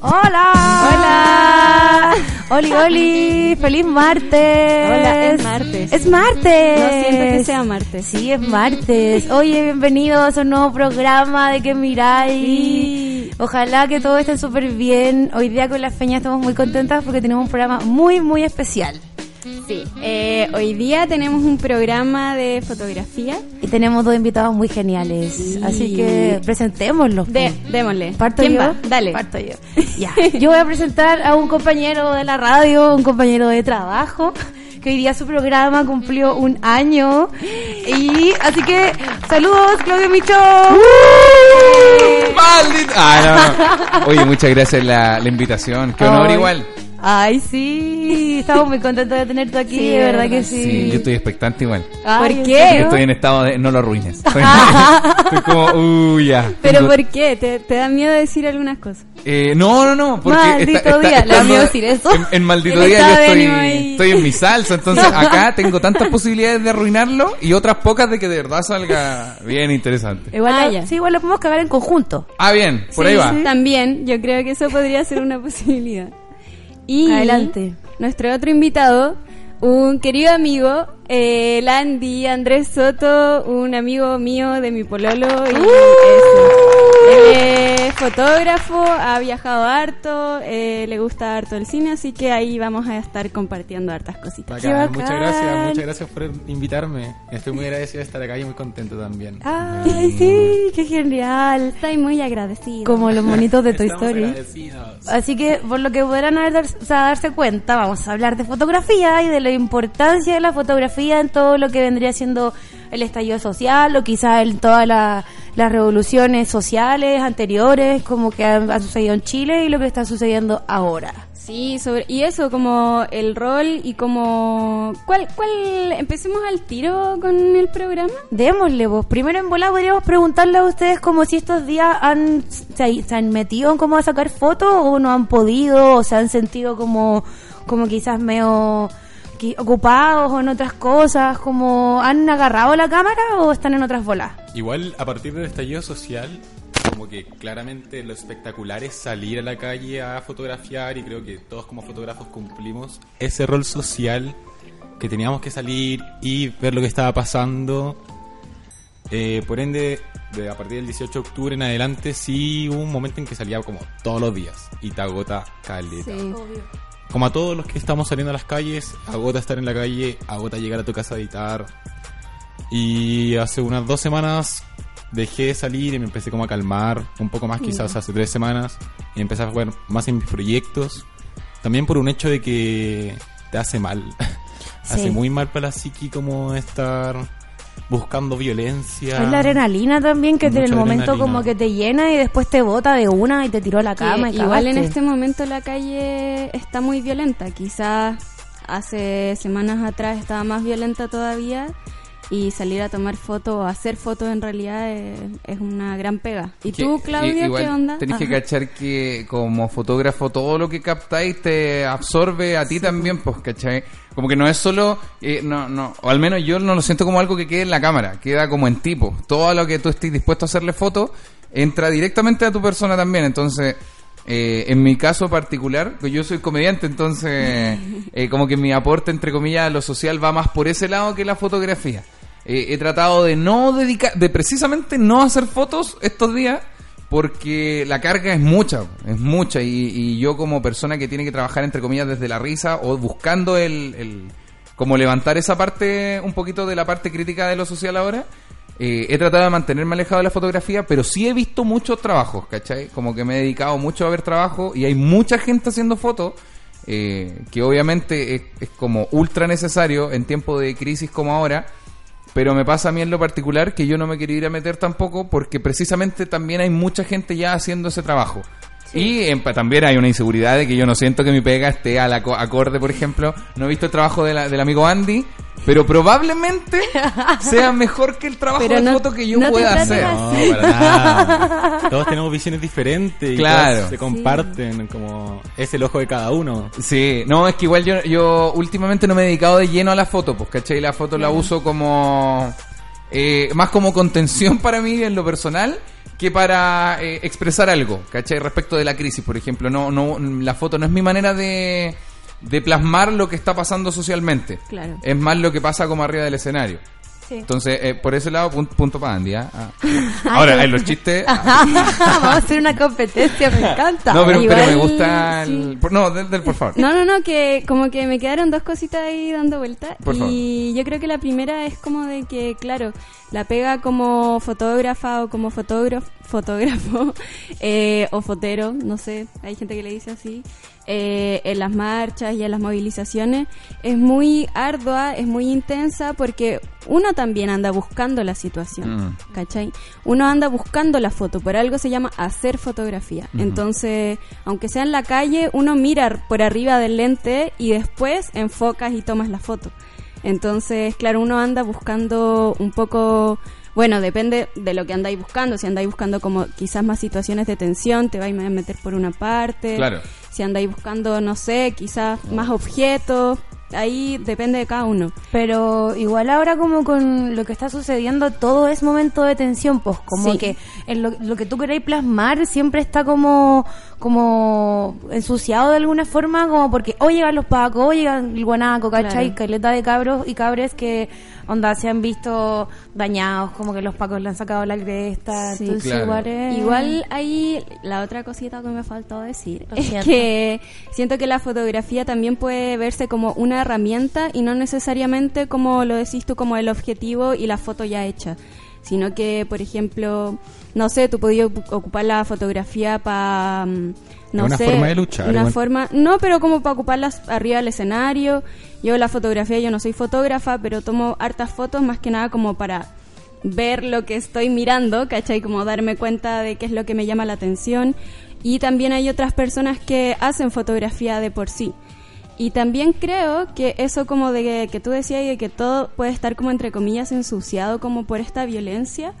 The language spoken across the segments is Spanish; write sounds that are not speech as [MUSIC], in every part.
Hola. Hola. Oli, Oli. Feliz martes. Hola, es martes. Es martes. No siento que sea martes. Sí, es martes. Oye, bienvenidos a un nuevo programa de que miráis. Sí. Ojalá que todo esté súper bien. Hoy día con la Feña estamos muy contentas porque tenemos un programa muy, muy especial. Sí, eh, hoy día tenemos un programa de fotografía. Y tenemos dos invitados muy geniales. Sí. Así que presentémoslos. De, po. démosle. ¿Parto ¿Quién yo? va? Dale. Parto yo. [LAUGHS] Ya. Yo voy a presentar a un compañero de la radio, un compañero de trabajo, que hoy día su programa cumplió un año. Y así que, saludos, Claudio Micho. ¡Maldito! Ah, no, no. Oye, muchas gracias la, la invitación. Qué honor Ay. igual. Ay, sí, estamos muy contentos de tenerte aquí, Sí, de verdad que sí. Sí, yo estoy expectante igual. Ay, ¿Por ¿en qué? serio? Estoy en estado de no lo arruines. [LAUGHS] Estoy, como, uy, ya. ¿Pero Tengo- por qué? ¿Te, te da miedo decir algunas cosas? Eh, no, no, no. Porque Maldito día, le da miedo decir eso. En, en maldito día yo estoy, estoy en mi salsa. Entonces [LAUGHS] acá tengo tantas posibilidades de arruinarlo y otras pocas de que de verdad salga bien interesante. Igual, Ah, ya. sí, igual lo podemos cagar en conjunto. Ah, bien, por Sí, ahí va. sí. También, yo creo que eso podría ser una [LAUGHS] posibilidad. Y Adelante. nuestro otro invitado, un querido amigo, eh, Landy Andrés Soto, un amigo mío de mi pololo. Y ¡Uh! eso. Es fotógrafo, ha viajado harto, eh, le gusta harto el cine, así que ahí vamos a estar compartiendo hartas cositas. Bacán, bacán. muchas gracias, muchas gracias por invitarme. Estoy muy agradecido de estar acá y muy contento también. Ay, sí, qué genial. Estoy muy agradecido. Como los monitos de Toy Story. Así que, por lo que podrán haber, o sea, darse cuenta, vamos a hablar de fotografía y de la importancia de la fotografía en todo lo que vendría siendo el estallido social o quizás en todas la- las revoluciones sociales anteriores, como que han, han sucedido en Chile y lo que está sucediendo ahora. Sí, sobre, y eso, como el rol y como... ¿Cuál, cuál, empecemos al tiro con el programa? Démosle, vos. Primero en bola podríamos preguntarle a ustedes como si estos días han, se, se han metido en cómo a sacar fotos o no han podido o se han sentido como, como quizás medio ocupados o en otras cosas, como han agarrado la cámara o están en otras bolas. Igual, a partir del estallido social, como que claramente lo espectacular es salir a la calle a fotografiar y creo que todos como fotógrafos cumplimos ese rol social que teníamos que salir y ver lo que estaba pasando. Eh, por ende, de, a partir del 18 de octubre en adelante sí hubo un momento en que salía como todos los días y te agota caleta. Como a todos los que estamos saliendo a las calles, agota estar en la calle, agota llegar a tu casa a editar. Y hace unas dos semanas dejé de salir y me empecé como a calmar, un poco más quizás hace tres semanas, y empecé a jugar más en mis proyectos. También por un hecho de que te hace mal. [LAUGHS] Sí. hace muy mal para la psiqui como estar buscando violencia. Es la adrenalina también que en el momento adrenalina. como que te llena y después te bota de una y te tiró a la Que cama. y igual en este momento la calle está muy violenta. Quizás hace semanas atrás estaba más violenta todavía y salir a tomar fotos o hacer fotos en realidad es, es una gran pega. ¿Y Que- tú, Claudia, igual qué onda? Tenés que cachar que como fotógrafo todo lo que captáis te absorbe a ti también, pues, ¿cachai? Como que no es solo, eh, no, no, o al menos yo no lo siento como algo que quede en la cámara, queda como en tipo. Todo lo que tú estés dispuesto a hacerle foto entra directamente a tu persona también, entonces... eh, en mi caso particular, pues yo soy comediante, entonces [LAUGHS] eh, como que mi aporte entre comillas a lo social va más por ese lado que la fotografía. Eh, he tratado de no dedicar, de precisamente no hacer fotos estos días porque la carga es mucha, es mucha y, y yo como persona que tiene que trabajar entre comillas desde la risa o buscando el, el- como levantar esa parte un poquito de la parte crítica de lo social ahora, eh, he tratado de mantenerme alejado de la fotografía, pero sí he visto muchos trabajos, ¿cachai? Como que me he dedicado mucho a ver trabajo y hay mucha gente haciendo fotos eh, que obviamente es, es como ultra necesario en tiempo de crisis como ahora pero me pasa a mí en lo particular que yo no me quiero ir a meter tampoco porque precisamente también hay mucha gente ya haciendo ese trabajo. Y en- pa- también hay una inseguridad de que yo no siento que mi pega esté a la co- acorde, por ejemplo. No he visto el trabajo de la- del amigo Andy, pero probablemente [LAUGHS] sea mejor que el trabajo Pero de no- foto que yo no pueda hacer. No, para nada. Todos tenemos visiones diferentes y Claro. se comparten, como es el ojo de cada uno. Sí, no, es que igual yo, yo últimamente no me he dedicado de lleno a la foto, pues, ¿cachai? La foto la uso como... eh, más como contención [LAUGHS] para mí en lo personal que para eh, expresar algo, ¿cachai? Respecto de la crisis, por ejemplo. No, no, la foto no es mi manera de, de plasmar lo que está pasando socialmente. Claro. Es más lo que pasa como arriba del escenario. Sí. Entonces, eh, por ese lado, pun- punto para Andy. ¿ah? Ah. [LAUGHS] Ahora, en los chistes... [LAUGHS] ah. Vamos a hacer una competencia, me encanta. No, pero, pero me gusta el... No, del, del- por favor. No, no, no, que como que me quedaron dos cositas ahí dando vuelta. Por y yo creo que la primera es como de que, claro, la pega como fotógrafa o como fotógrafo, fotógrafo [LAUGHS] eh, o fotero, no sé, hay gente que le dice así, eh, en las marchas y en las movilizaciones, es muy ardua, es muy intensa porque uno también anda buscando la situación. Mm. ¿cachai? Uno anda buscando la foto, por algo se llama hacer fotografía. Entonces, aunque sea en la calle, uno mira por arriba del lente y después enfocas y tomas la foto. Entonces, claro, uno anda buscando un poco, bueno, depende de lo que andáis buscando. Si andáis buscando como quizás más situaciones de tensión, te vais a meter por una parte. Claro. Si andáis buscando, no sé, quizás más objetos, ahí depende de cada uno. Pero igual ahora como con lo que está sucediendo, todo es momento de tensión, pues como Sí. que en lo, lo que tú queréis plasmar siempre está como como ensuciado de alguna forma, como porque o llegan los pacos, o llegan el guanaco, ¿cachai? Claro. Caleta de cabros y cabres que onda se han visto dañados, como que los pacos le han sacado la cresta, Sí. entonces Claro. igual es... Igual ahí la otra cosita que me faltó decir Lo es que siento que la fotografía también puede verse como una herramienta y no necesariamente como lo decís tú como el objetivo y la foto ya hecha, sino que por ejemplo, no sé, tú podías ocu- ocupar la fotografía para no una sé, forma de luchar, una igual. forma, no, pero como para ocuparlas arriba del escenario. Yo la fotografía, yo no soy fotógrafa, pero tomo hartas fotos más que nada como para ver lo que estoy mirando, ¿cachai? Como darme cuenta de qué es lo que me llama la atención. Y también hay otras personas que hacen fotografía de por sí. Y también creo que eso como de que, que tú decías y de que todo puede estar como entre comillas ensuciado como por esta violencia.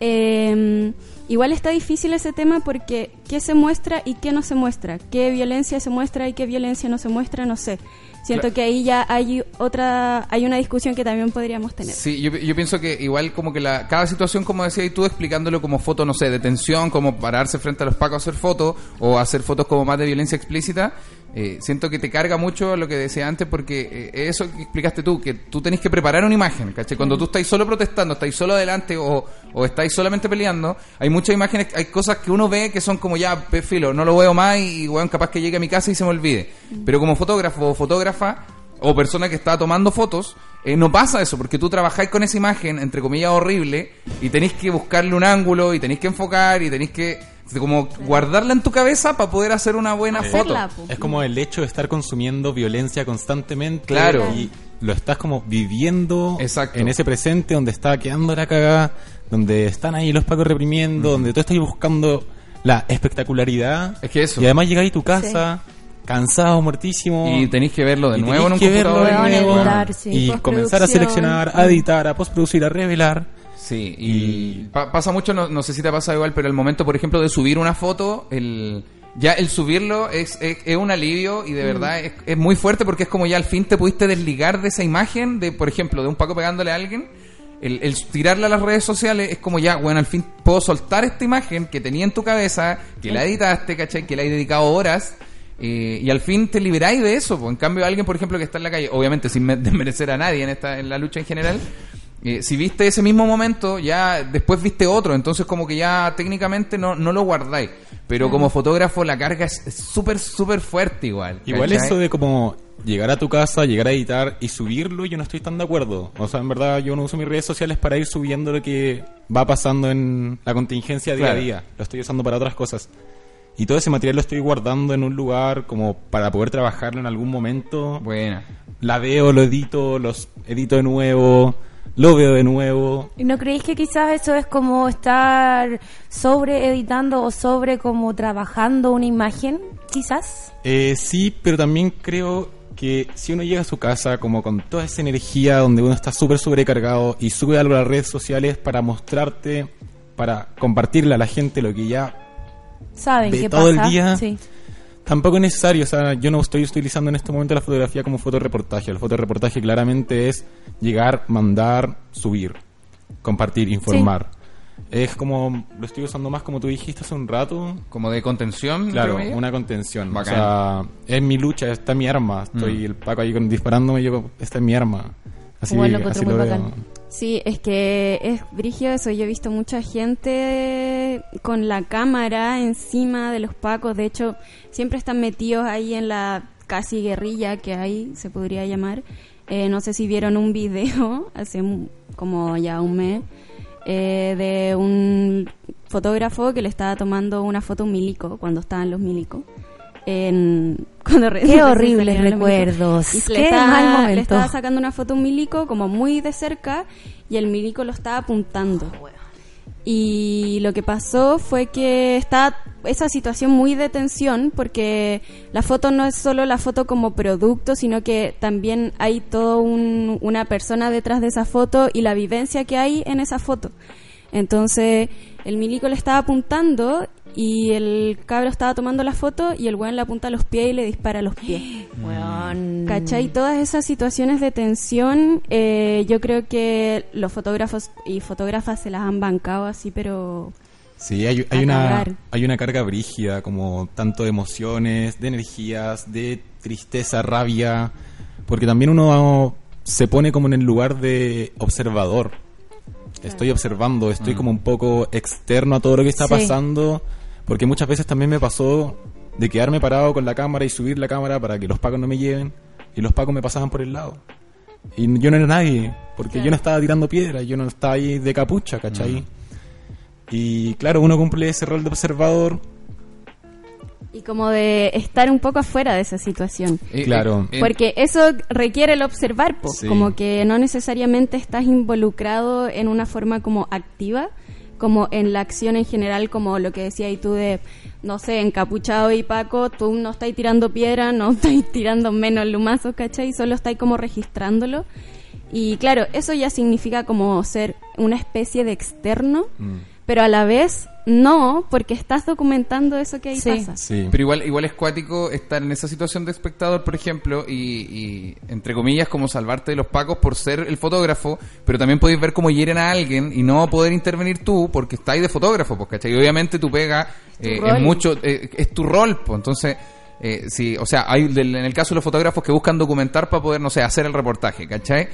Eh, igual está difícil ese tema porque qué se muestra y qué no se muestra. Qué violencia se muestra y qué violencia no se muestra, no sé. Siento Claro. que ahí ya hay otra, hay una discusión que también podríamos tener. Sí, yo, yo pienso que igual como que la, cada situación, como decías tú, explicándolo como foto, no sé, de tensión, como pararse frente a los pacos a hacer fotos, o hacer fotos como más de violencia explícita, eh, siento que te carga mucho lo que decía antes, porque eh, eso que explicaste tú, que tú tenés que preparar una imagen, ¿cachai? Cuando tú estáis solo protestando, estáis solo adelante o, o estáis solamente peleando, hay muchas imágenes, hay cosas que uno ve que son como ya, filo, no lo veo más y, weón, capaz que llegue a mi casa y se me olvide. Pero como fotógrafo o fotógrafa, o persona que está tomando fotos, eh, no pasa eso, porque tú trabajáis con esa imagen, entre comillas, horrible, y tenéis que buscarle un ángulo, y tenéis que enfocar, y tenéis que como guardarla en tu cabeza para poder hacer una buena foto. Po. Es como el hecho de estar consumiendo violencia constantemente. Claro. Y lo estás como viviendo Exacto. en ese presente donde está quedando la cagada, donde están ahí los pacos reprimiendo, donde tú estás buscando la espectacularidad. Es que eso. Y además llegar a tu casa cansado, muertísimo. Y tenéis que verlo de y nuevo en un tenéis que verlo computador. de Weón, nuevo, editar, sí. y comenzar a seleccionar, a editar, a postproducir, a revelar. Sí, y pa- pasa mucho, no, no sé si te ha pasado igual, pero el momento, por ejemplo, de subir una foto, el ya el subirlo es, es, es un alivio y de verdad es, es muy fuerte porque es como ya al fin te pudiste desligar de esa imagen, de por ejemplo, de un Paco pegándole a alguien. El, el tirarla a las redes sociales es como ya, bueno, al fin puedo soltar esta imagen que tenía en tu cabeza, que la editaste, ¿cachai? Que la he dedicado horas. eh, y al fin te liberáis de eso. En cambio, alguien, por ejemplo, que está en la calle, obviamente sin me- [LAUGHS] desmerecer a nadie en esta en la lucha en general, eh, si viste ese mismo momento, ya después viste otro, entonces como que ya técnicamente no, no lo guardáis. Pero como fotógrafo la carga es súper, súper fuerte igual. Igual ¿cachai? eso de como llegar a tu casa, llegar a editar y subirlo, yo no estoy tan de acuerdo. O sea, en verdad yo no uso mis redes sociales para ir subiendo lo que va pasando en la contingencia día Claro. a día. Lo estoy usando para otras cosas. Y todo ese material lo estoy guardando en un lugar como para poder trabajarlo en algún momento. Buena. La veo, lo edito, los edito de nuevo. Lo veo de nuevo. ¿Y no creéis que quizás eso es como estar sobre editando o sobre como trabajando una imagen? Quizás. Eh, sí, pero también creo que si uno llega a su casa como con toda esa energía donde uno está súper sobrecargado y sube algo a las redes sociales para mostrarte, para compartirle a la gente lo que ya ¿Saben qué todo el día. Sí. Tampoco es necesario, o sea, yo no estoy utilizando en este momento la fotografía como fotoreportaje. El fotoreportaje claramente es llegar, mandar, subir, compartir, informar. Es como, lo estoy usando más como tú dijiste hace un rato. Como de contención. Claro, una contención. Bacán. O sea, es mi lucha, esta es mi arma. Estoy el Paco ahí con- disparándome y yo, esta es mi arma. Así, Igual lo encuentro así lo bacán. Sí, es que es brigio eso. Yo he visto mucha gente con la cámara encima de los pacos. De hecho, siempre están metidos ahí en la casi guerrilla que hay, se podría llamar. Eh, no sé si vieron un video [LAUGHS] hace como ya un mes eh, de un fotógrafo que le estaba tomando una foto a un milico cuando estaban los milicos. En, [LAUGHS] cuando Qué horribles recuerdos. Y Qué le estaba, mal momento. le estaba sacando una foto a un milico como muy de cerca y el milico lo estaba apuntando. Y lo que pasó fue que está esa situación muy de tensión porque la foto no es solo la foto como producto, sino que también hay toda una persona detrás de esa foto y la vivencia que hay en esa foto. Entonces el milico le estaba apuntando y el cabro estaba tomando la foto y el weón le apunta a los pies y le dispara a los pies. [GASPS] Weón. ¿Cachai? Todas esas situaciones de tensión, eh, yo creo que los fotógrafos y fotógrafas se las han bancado así, pero Sí, hay, una, hay una carga brígida, como tanto de emociones, de energías, de tristeza, rabia, porque también uno se pone como en el lugar de observador. Estoy observando, estoy como un poco externo a todo lo que está Sí. pasando, porque muchas veces también me pasó de quedarme parado con la cámara y subir la cámara para que los pacos no me lleven, y los pacos me pasaban por el lado. Y yo no era nadie, porque yo no estaba tirando piedras, yo no estaba ahí de capucha, ¿cachai? Y claro, uno cumple ese rol de observador. Y como de estar un poco afuera de esa situación. Eh, Claro. eh, eh, Porque eso requiere el observar, po. Sí. como que no necesariamente estás involucrado en una forma como activa, como en la acción en general, como lo que decía y tú de, no sé, encapuchado y Paco, tú no estás tirando piedra, no [LAUGHS] estás tirando menos lumazos, ¿cachai? Solo estás como registrándolo. Y claro, eso ya significa como ser una especie de externo, pero a la vez no, porque estás documentando eso que ahí Sí. pasa. Sí. Pero igual, igual es cuático estar en esa situación de espectador, por ejemplo, y, y, entre comillas, como salvarte de los pacos por ser el fotógrafo, pero también podéis ver cómo hieren a alguien y no poder intervenir tú porque estáis de fotógrafo, pues, ¿cachai? Y obviamente tu pega tu eh, es mucho, eh, es tu rol, pues, entonces... Eh, sí, o sea, hay del- en el caso de los fotógrafos que buscan documentar para poder, no sé, hacer el reportaje, ¿cachai?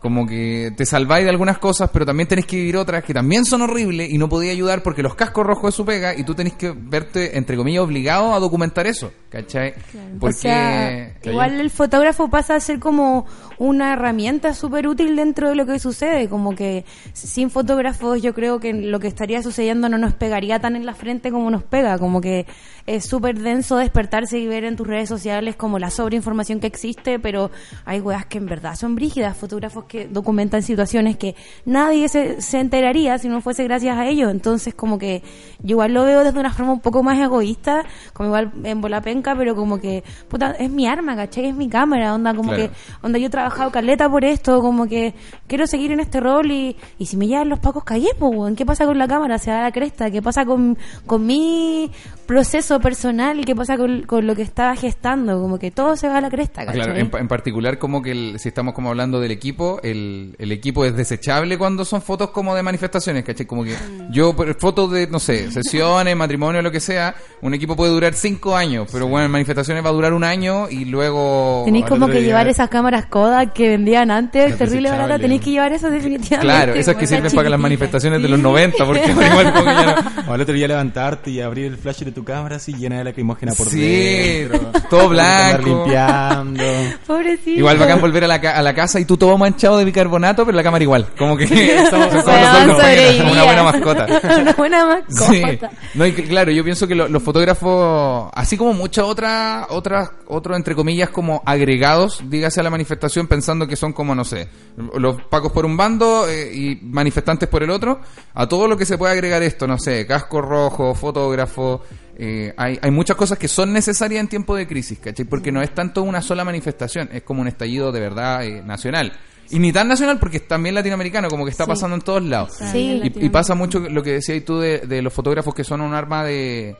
Como que te salváis de algunas cosas, pero también tenés que vivir otras que también son horribles y no podía ayudar porque los cascos rojos es su pega y tú tenés que verte, entre comillas, obligado a documentar eso, ¿cachai? Porque... O sea, igual el fotógrafo pasa a ser como una herramienta súper útil dentro de lo que sucede, como que sin fotógrafos yo creo que lo que estaría sucediendo no nos pegaría tan en la frente como nos pega, como que es súper denso despertarse y ver en tus redes sociales como la sobreinformación que existe, pero hay weas que en verdad son brígidas, fotógrafos que documentan situaciones que nadie se, se enteraría si no fuese gracias a ellos, entonces como que yo igual lo veo desde una forma un poco más egoísta, como igual en bola penca, pero como que, puta, es mi arma, ¿cachai? Es mi cámara, onda, como Claro. que, onda, yo he trabajado caleta por esto, como que quiero seguir en este rol y, y si me llevan los pacos callé, pues, ¿qué pasa con la cámara? Se da la cresta, ¿qué pasa con, con mi proceso personal? ¿Qué pasa con, con lo que estaba gestando? Como que todo se va a la cresta, Ah, ¿cachai? Claro, en, pa- en particular como que el- si estamos como hablando del equipo, el, el equipo es desechable cuando son fotos como de manifestaciones, ¿cachai? Como que yo, por fotos de, no sé, sesiones, [LAUGHS] matrimonio, lo que sea, un equipo puede durar cinco años, pero bueno, en manifestaciones va a durar un año y luego... Tenéis como que día- llevar esas cámaras Kodak que vendían antes, terrible barata, tenéis que llevar eso definitivamente. Claro, esas que sirven para que las manifestaciones de los 90, porque [LAUGHS] igual como que ya no- O al otro día levantarte y abrir el flash de tu cámara así llena de lacrimógena por Sí, dentro. [LAUGHS] todo blanco. limpiando. Pobrecito. Igual bacán volver a la, ca- a la casa y tú todo manchado de bicarbonato, pero la cámara igual. Como que [LAUGHS] somos, [LAUGHS] una buena mascota. Una buena Sí. mascota. No, y que, claro, yo pienso que lo- los fotógrafos, así como muchas otras, otras, otros entre comillas como agregados, dígase a la manifestación pensando que son como, no sé, los pacos por un bando eh, y manifestantes por el otro, a todo lo que se puede agregar esto, no sé, casco rojo, fotógrafo, eh, hay, hay muchas cosas que son necesarias en tiempo de crisis, ¿cachai? Porque no es tanto una sola manifestación, es como un estallido de verdad eh, nacional. Y ni tan nacional porque es también latinoamericano, como que está Sí. pasando en todos lados. Sí. Y, y pasa mucho lo que decías tú de, de los fotógrafos que son un arma de,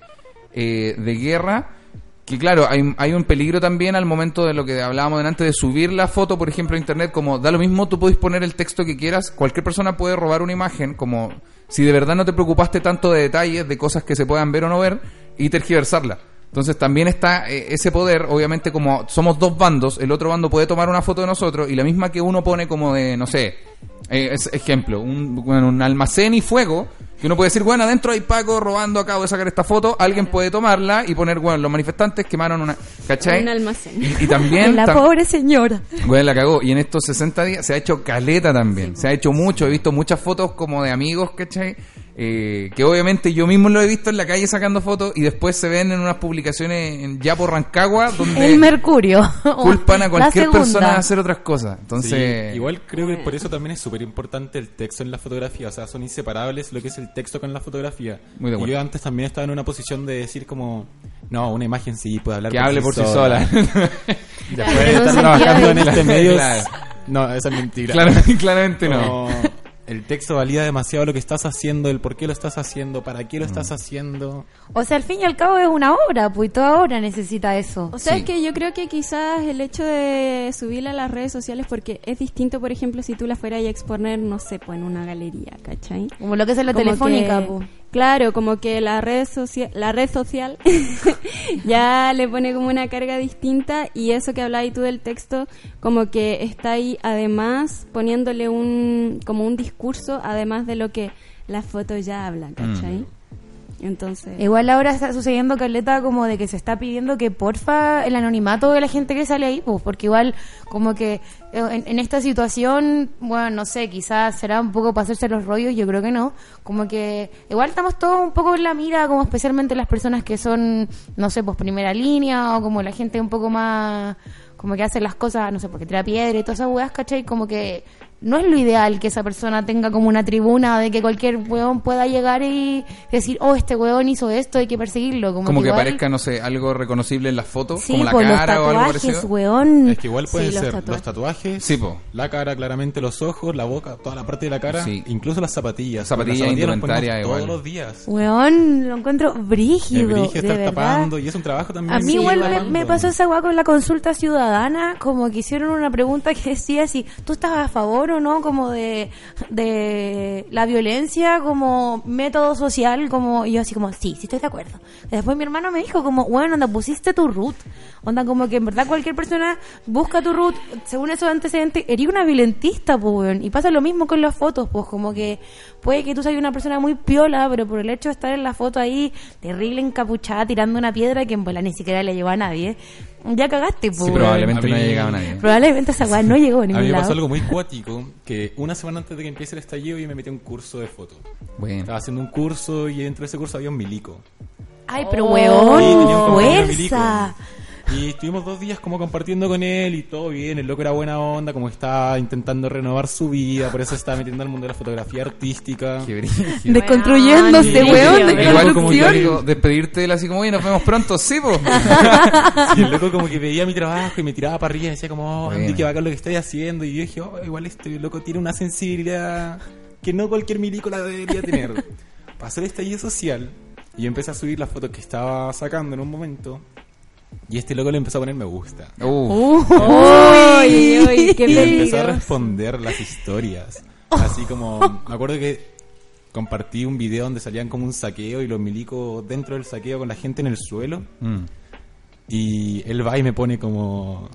eh, de guerra. Que claro, hay, hay un peligro también al momento de lo que hablábamos delante de subir la foto, por ejemplo, a internet, como da lo mismo, tú puedes poner el texto que quieras, cualquier persona puede robar una imagen, como si de verdad no te preocupaste tanto de detalles, de cosas que se puedan ver o no ver, y tergiversarla. Entonces también está eh, ese poder, obviamente como somos dos bandos, el otro bando puede tomar una foto de nosotros y la misma que uno pone como de, no sé, eh, es- ejemplo, un, bueno, un almacén y fuego, que uno puede decir, bueno, adentro hay Paco robando, acabo de sacar esta foto, alguien puede tomarla y poner, bueno, los manifestantes quemaron una, ¿cachai? Un almacén. Y, y también... [LAUGHS] La tam- pobre señora. bueno, la cagó. Y en estos 60 días se ha hecho caleta también. Se ha hecho mucho. He visto muchas fotos como de amigos, ¿cachai? Eh, que obviamente yo mismo lo he visto en la calle sacando fotos y después se ven en unas publicaciones en ya por Rancagua [LAUGHS] donde El Mercurio. [LAUGHS] culpan a cualquier persona de hacer otras cosas. Entonces, Sí, igual creo que por eso también es súper importante el texto en la fotografía. O sea, son inseparables lo que es el texto con la fotografía. Muy de y acuerdo. yo antes también estaba en una posición de decir como, no, una imagen sí puede hablar que hable por sí sola. [LAUGHS] Después Claro, de en un estar trabajando en este medio, Claro. no, esa es mentira. Claro, claramente no. El texto valida demasiado lo que estás haciendo, el por qué lo estás haciendo, para qué lo estás haciendo. O sea, al fin y al cabo es una obra, pues y toda obra necesita eso. O sea, Sí. es que yo creo que quizás el hecho de subirla a las redes sociales, porque es distinto, por ejemplo, si tú la fueras a exponer, no sé, pues en una galería, ¿cachai? Como lo que es la Como telefónica, que- pues. Claro, como que la red social, la red social [LAUGHS] ya le pone como una carga distinta y eso que hablabas tú del texto, como que está ahí además poniéndole un, como un discurso, además de lo que la foto ya habla, ¿cachai? Entonces... Igual ahora está sucediendo, Carleta, como de que se está pidiendo que porfa el anonimato de la gente que sale ahí, pues, porque igual como que eh, en, en esta situación, bueno, no sé, quizás será un poco para hacerse los rollos, yo creo que no, como que igual estamos todos un poco en la mira, como especialmente las personas que son, no sé, pues primera línea o como la gente un poco más, como que hace las cosas, no sé, porque tira piedra y todas esas weas, ¿cachai? Como que no es lo ideal que esa persona tenga como una tribuna de que cualquier weón pueda llegar y decir, oh, este weón hizo esto, hay que perseguirlo. Como, Como que igual- aparezca, no sé, algo reconocible en las fotos, Sí, como la por los cara o algo tatuajes, parecido. weón. Es que igual pueden Sí, los ser tatuajes. los tatuajes, Sí, po. la cara claramente, los ojos, la boca, toda la parte de la cara, Sí. incluso las zapatillas. Zapatillas, Las nos indumentaria, igual. todos los días. Weón, lo encuentro El brígido, brillo de estar verdad. tapando y es un trabajo también. A mí Sí, igual me pasó esa weá con la consulta ciudadana, como que hicieron una pregunta que decía si tú estás a favor no como de, de la violencia como método social, como y yo así como, sí, sí estoy de acuerdo. Después mi hermano me dijo como, bueno, onda, pusiste tu root. Onda, como que en verdad cualquier persona busca tu root, según esos antecedentes, eres una violentista, pues. Y pasa lo mismo con las fotos, pues, como que puede que tú seas una persona muy piola, pero por el hecho de estar en la foto ahí, terrible encapuchada, tirando una piedra que en bola ni siquiera le llevó a nadie, ya cagaste, pues. Sí, probablemente A no mí- haya llegado nadie. Probablemente esa weá no [LAUGHS] llegó a A ningún mí me lado. pasó algo muy cuático, que una semana antes de que empiece el estallido yo me metí a un curso de foto. Bueno. Estaba haciendo un curso y dentro de ese curso había un milico. Ay, pero un weón, fuerza. Y estuvimos dos días como compartiendo con él y todo bien, el loco era buena onda, como estaba intentando renovar su vida, por eso se estaba metiendo al mundo de la fotografía artística. Qué. [LAUGHS] Desconstruyéndose, Weón, weón, brígido, de Igual como yo construcción. digo, despedirte de él así como, oye, nos vemos pronto, sí, po. [LAUGHS] Y el loco como que veía mi trabajo y me tiraba para arriba y decía como, oh, Andy, qué bacán lo que estoy haciendo. Y yo dije, oh, igual este loco tiene una sensibilidad que no cualquier milico la debería tener. [LAUGHS] Pasó el estallido social y yo empecé a subir las fotos que estaba sacando en un momento. Y este loco le empezó a poner me gusta. Uh, Uy, uy, qué Y empezó a responder las historias. Así como, me acuerdo que compartí un video donde salían como un saqueo y los milicos dentro del saqueo con la gente en el suelo. mm. Y él va y me pone como...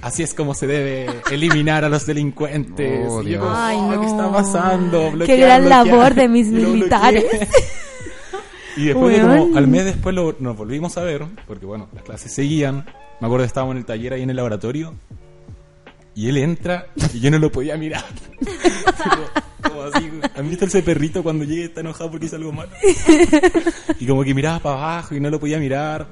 Así es como se debe eliminar a los delincuentes. Oh, Y yo como. Ay, "Oh, no. ¿Qué está pasando? Qué Bloquear, gran bloquear". labor de mis [LAUGHS] militares. Y después de como al mes después lo- nos volvimos a ver, porque bueno, las clases seguían. Me acuerdo que estábamos en el taller ahí en el laboratorio. Y él entra y yo no lo podía mirar. [LAUGHS] como, como así, ¿Han visto ese perrito cuando llega y está enojado porque hizo algo malo? Y como que miraba para abajo y no lo podía mirar.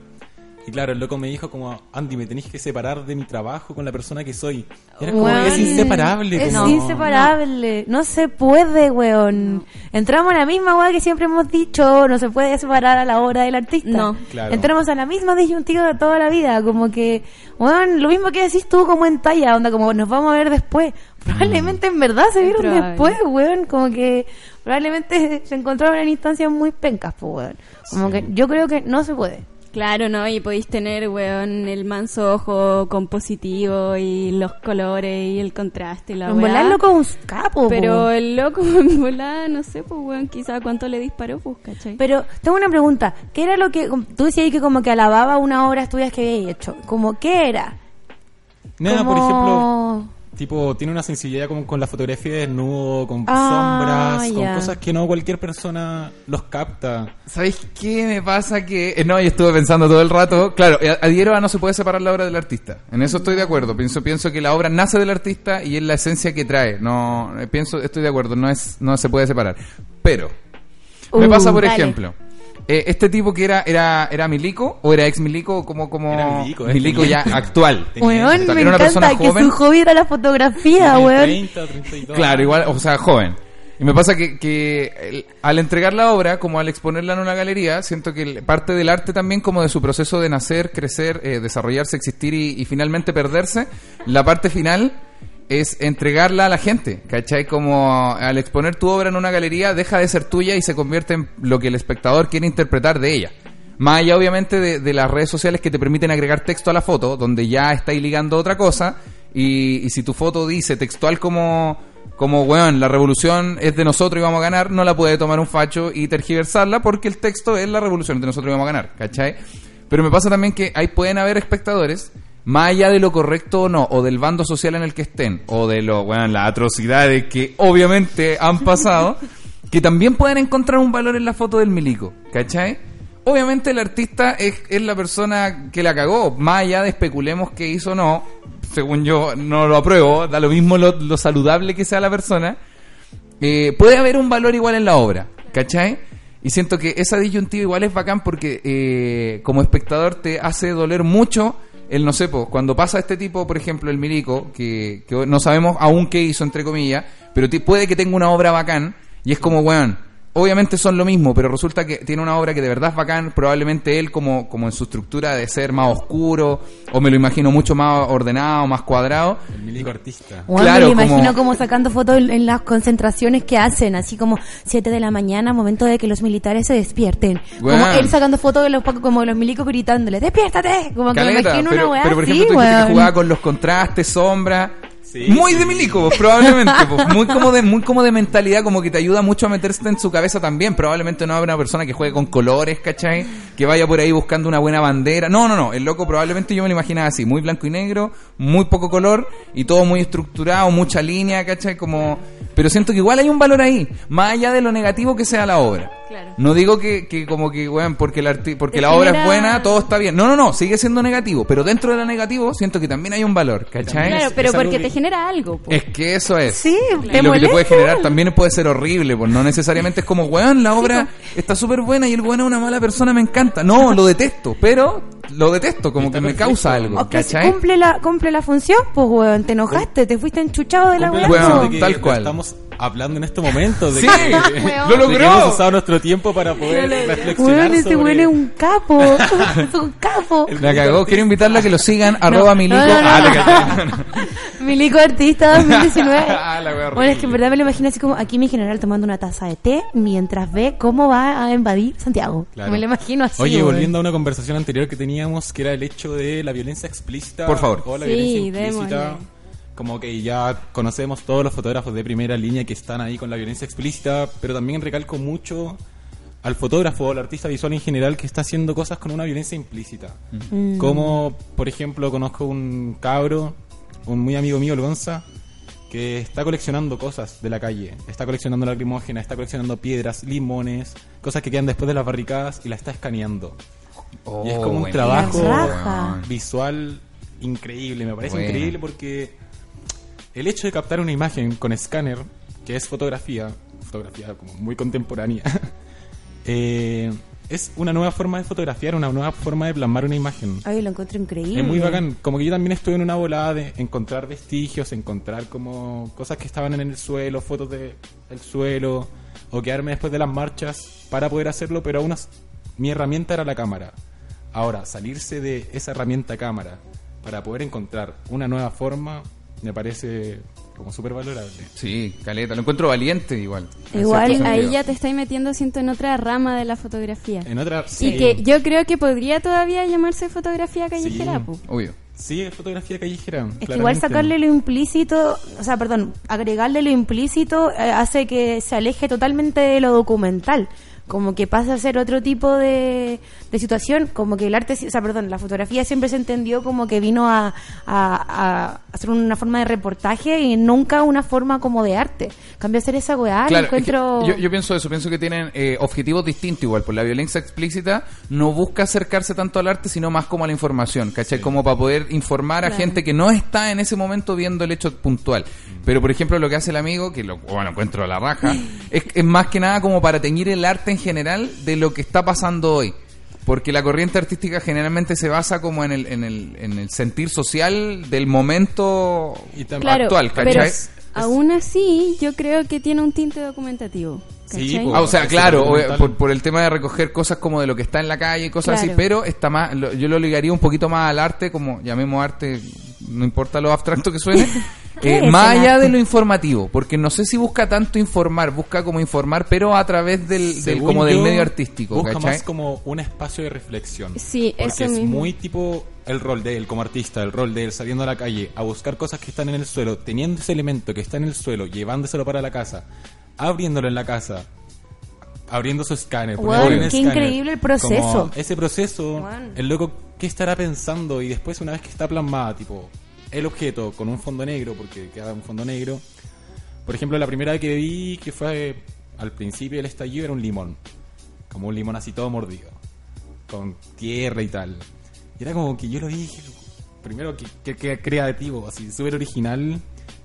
Y claro, el loco me dijo como, Andy, me tenéis que separar de mi trabajo con la persona que soy. Y era como, Weón. es inseparable. Es como- inseparable. No se puede, weón. Entramos a la misma weá que siempre hemos dicho. No se puede separar a la obra del artista. No. Claro. Entramos a la misma disyuntiva de toda la vida. Como que, weón, lo mismo que decís tú como en talla. Onda, como nos vamos a ver después. Probablemente en verdad se vieron después, weón. Como que probablemente [LAUGHS] se encontraron en instancias muy pencas, pues, weón. Como que yo creo que no se puede. Claro, ¿no? Y podéis tener, weón, el manso ojo compositivo y los colores y el contraste y la En weá. volar loco un capo, Pero po. el loco [LAUGHS] en no sé, pues, weón, quizá cuánto le disparó, pues, ¿cachai? Pero tengo una pregunta. ¿Qué era lo que tú decías ahí que como que alababa una obra tuya que había hecho? Como qué era? Nada, Como- por ejemplo, tipo, tiene una sensibilidad como con la fotografía de desnudo, con Ah, sombras, ya. con cosas que no cualquier persona los capta. ¿Sabéis qué me pasa? Que eh, no, y estuve pensando todo el rato. Claro, eh, adhiero a no se puede separar la obra del artista. En eso estoy de acuerdo. Pienso, pienso que la obra nace del artista y es la esencia que trae. No, eh, pienso, estoy de acuerdo. No es, no se puede separar. Pero me Uh, pasa, por dale. ejemplo, eh, este tipo que era, era, era Milico o era ex Milico, como, como Era Milico, es Milico ya Milico. actual. Weón, Era me una persona encanta que joven. su hobby era la fotografía, weón. 30, 32 Claro, igual, o sea, joven. Y me pasa que, que el- al entregar la obra, como al exponerla en una galería, siento que el- parte del arte también como de su proceso de nacer, crecer, eh, desarrollarse, existir y, y finalmente perderse, la parte final es entregarla a la gente, ¿cachai? Como al exponer tu obra en una galería deja de ser tuya y se convierte en lo que el espectador quiere interpretar de ella. Más allá, obviamente, de, las redes sociales que te permiten agregar texto a la foto, donde ya estáis ligando otra cosa, y, y si tu foto dice textual como, como, weón, la revolución es de nosotros y vamos a ganar, no la puede tomar un facho y tergiversarla porque el texto es la revolución de nosotros y vamos a ganar, ¿cachai? Pero me pasa también que ahí pueden haber espectadores, más allá de lo correcto o no, o del bando social en el que estén, o de lo, weón, las atrocidades que obviamente han pasado, [LAUGHS] que también pueden encontrar un valor en la foto del milico, ¿cachai? Obviamente el artista es, es la persona que la cagó, más allá de especulemos qué hizo o no, según yo no lo apruebo, da lo mismo lo, lo saludable que sea la persona, eh, puede haber un valor igual en la obra, ¿cachai? Y siento que esa disyuntiva igual es bacán porque eh, como espectador te hace doler mucho el no sé, cuando pasa este tipo, por ejemplo, el Milico, que, que no sabemos aún qué hizo, entre comillas, pero puede que tenga una obra bacán y es como, weón, obviamente son lo mismo, pero resulta que tiene una obra que de verdad es bacán, probablemente él como, como en su estructura de ser más oscuro, o me lo imagino mucho más ordenado, más cuadrado, El milico artista. Weón, Claro, me lo imagino como- como... sacando fotos en, en las concentraciones que hacen, así como 7 de la mañana, momento de que los militares se despierten. Como él sacando fotos de los como los milicos gritándole, ¡despiértate! Como que me imagino pero, una weá pero por ejemplo tú dijiste weón. que jugaba con los contrastes, sombras. Sí, muy de milico, pues, probablemente. pues, muy como de muy como de mentalidad, como que te ayuda mucho a meterse en su cabeza también. Probablemente no habrá una persona que juegue con colores, ¿cachai? Que vaya por ahí buscando una buena bandera. No, no, no. El loco probablemente yo me lo imaginaba así, muy blanco y negro, muy poco color y todo muy estructurado, mucha línea, ¿cachai? Como... Pero siento que igual hay un valor ahí, más allá de lo negativo que sea la obra. Claro. No digo que, que como que, weón, porque, arti- porque la obra es buena, todo está bien. No, no, no, sigue siendo negativo. Pero dentro de lo negativo, siento que también hay un valor, ¿cachai? Claro, pero es porque que- te genera algo, po. Es que eso es. Sí, Y te lo que te puede generar también puede ser horrible, pues no necesariamente es como, weón, la obra está súper buena y el weón es una mala persona, me encanta. No, lo detesto, pero lo detesto, como que me causa algo, O ¿cachai? cumple la, cumple la función, pues weón, te enojaste, te fuiste enchuchado de la la Weón, tal cual. Estamos hablando en este momento de Sí, que, [LAUGHS] lo de que hemos logró. usado nuestro tiempo para poder reflexionar Weón, ese sobre- es un capo. [LAUGHS] [LAUGHS] es un capo. La cagó, quiero invitarla a que lo sigan, arroba milico. no, no, no. Ah. [LAUGHS] Milico Artista 2019. Ah, la wea bueno, es que en verdad me lo imagino así como aquí mi general tomando una taza de té mientras ve cómo va a invadir Santiago. Claro. Me lo imagino así. Oye, volviendo a una conversación anterior que teníamos, que era el hecho de la violencia explícita. Por favor. O la Sí, violencia implícita. démosle. Como que ya conocemos todos los fotógrafos de primera línea que están ahí con la violencia explícita, pero también recalco mucho al fotógrafo o al artista visual en general que está haciendo cosas con una violencia implícita. Mm. Como, por ejemplo, conozco un cabro, un muy amigo mío, el Gonza, que está coleccionando cosas de la calle. Está coleccionando lacrimógena, está coleccionando piedras, limones, cosas que quedan después de las barricadas y la está escaneando. y es como un buenísimo, trabajo visual increíble. Me parece Bueno. increíble porque el hecho de captar una imagen con escáner, que es fotografía, fotografía como muy contemporánea, [LAUGHS] eh, es una nueva forma de fotografiar, una nueva forma de plasmar una imagen. Ay, lo encuentro increíble. Es muy bacán. Como que yo también estuve en una volada de encontrar vestigios, encontrar como cosas que estaban en el suelo, fotos del suelo, o quedarme después de las marchas para poder hacerlo, pero aún as- mi herramienta era la cámara. Ahora, salirse de esa herramienta cámara para poder encontrar una nueva forma me parece como súper valorable. Sí, caleta. Lo encuentro valiente igual. Igual, Ahí ya te estáis metiendo, siento, en otra rama de la fotografía. En otra... Y que yo creo que podría todavía llamarse fotografía callejera, Sí. Obvio. Sí, es fotografía callejera. Es que igual sacarle lo implícito, o sea, perdón, agregarle lo implícito eh, hace que se aleje totalmente de lo documental. Como que pasa a ser otro tipo de, de situación, como que el arte, o sea, perdón, la fotografía siempre se entendió como que vino a, a, a hacer una forma de reportaje y nunca una forma como de arte. Cambia hacer esa weá, Claro, es que encuentro... yo, yo pienso eso, pienso que tienen eh, objetivos distintos igual, pues la violencia explícita no busca acercarse tanto al arte, sino más como a la información, ¿cachai? Como para poder informar a Claro. gente que no está en ese momento viendo el hecho puntual. Pero, por ejemplo, lo que hace el amigo, que lo bueno, encuentro a la raja, [LAUGHS] es, es más que nada como para teñir el arte en general de lo que está pasando hoy. Porque la corriente artística generalmente se basa como en el, en el, en el sentir social del momento Y Claro, actual, pero ¿cachai? aún así yo creo que tiene un tinte documentativo. Ah, o sea, claro, por, por el tema de recoger cosas como de lo que está en la calle y cosas así, pero está más, lo- yo lo ligaría un poquito más al arte, como llamemos arte, no importa lo abstracto que suene, ¿Qué [LAUGHS] eh, es más allá arte? de lo informativo, porque no sé si busca tanto informar, busca como informar, pero a través del, como del medio artístico, Busca ¿cachai? más como un espacio de reflexión. Sí, Porque eso es mismo. muy tipo el rol de él como artista, el rol de él saliendo a la calle a buscar cosas que están en el suelo, teniendo ese elemento que está en el suelo, llevándoselo para la casa, abriéndolo en la casa, abriendo su escáner. Weón, poniéndolo en el qué escáner. increíble el proceso. Como ese proceso, el loco, ¿qué estará pensando? Y después, una vez que está plasmada, tipo, el objeto con un fondo negro, porque queda un fondo negro. Por ejemplo, la primera que vi, que fue al principio del estallido, era un limón. Como un limón así todo mordido. Con tierra y tal. Y era como que yo lo vi dije, primero que, que- que creativo, así, súper original.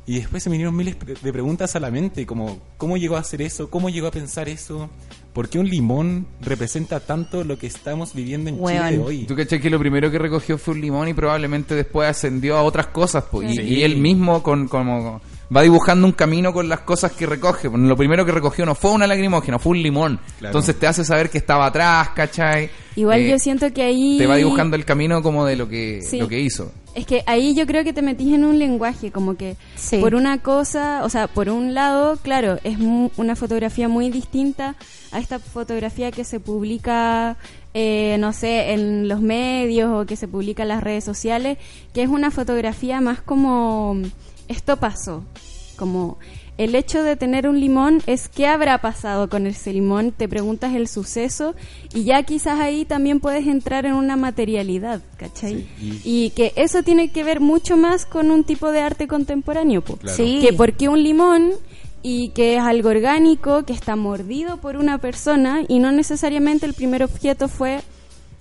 Y después se me vinieron miles de preguntas a la mente, como cómo llegó a hacer eso, cómo llegó a pensar eso, por qué un limón representa tanto lo que estamos viviendo en. Chile hoy. Tú caché que lo primero que recogió fue un limón y probablemente después ascendió a otras cosas, y, Sí. y él mismo con como va dibujando un camino con las cosas que recoge. Lo primero que recogió no fue una lacrimógena, fue un limón. Claro. Entonces te hace saber que estaba atrás, ¿cachai? Igual Eh, yo siento que ahí... Te va dibujando el camino como de lo que, Sí. lo que hizo. Es que ahí yo creo que te metís en un lenguaje, como que Sí. por una cosa, o sea, por un lado, claro, es una fotografía muy distinta a esta fotografía que se publica, eh, no sé, en los medios o que se publica en las redes sociales, que es una fotografía más como, esto pasó, como el hecho de tener un limón es qué habrá pasado con ese limón, te preguntas el suceso y ya quizás ahí también puedes entrar en una materialidad, ¿cachai? Sí, y... que eso tiene que ver mucho más con un tipo de arte contemporáneo, po. Claro. Sí. que porque un limón y que es algo orgánico, que está mordido por una persona y no necesariamente el primer objeto fue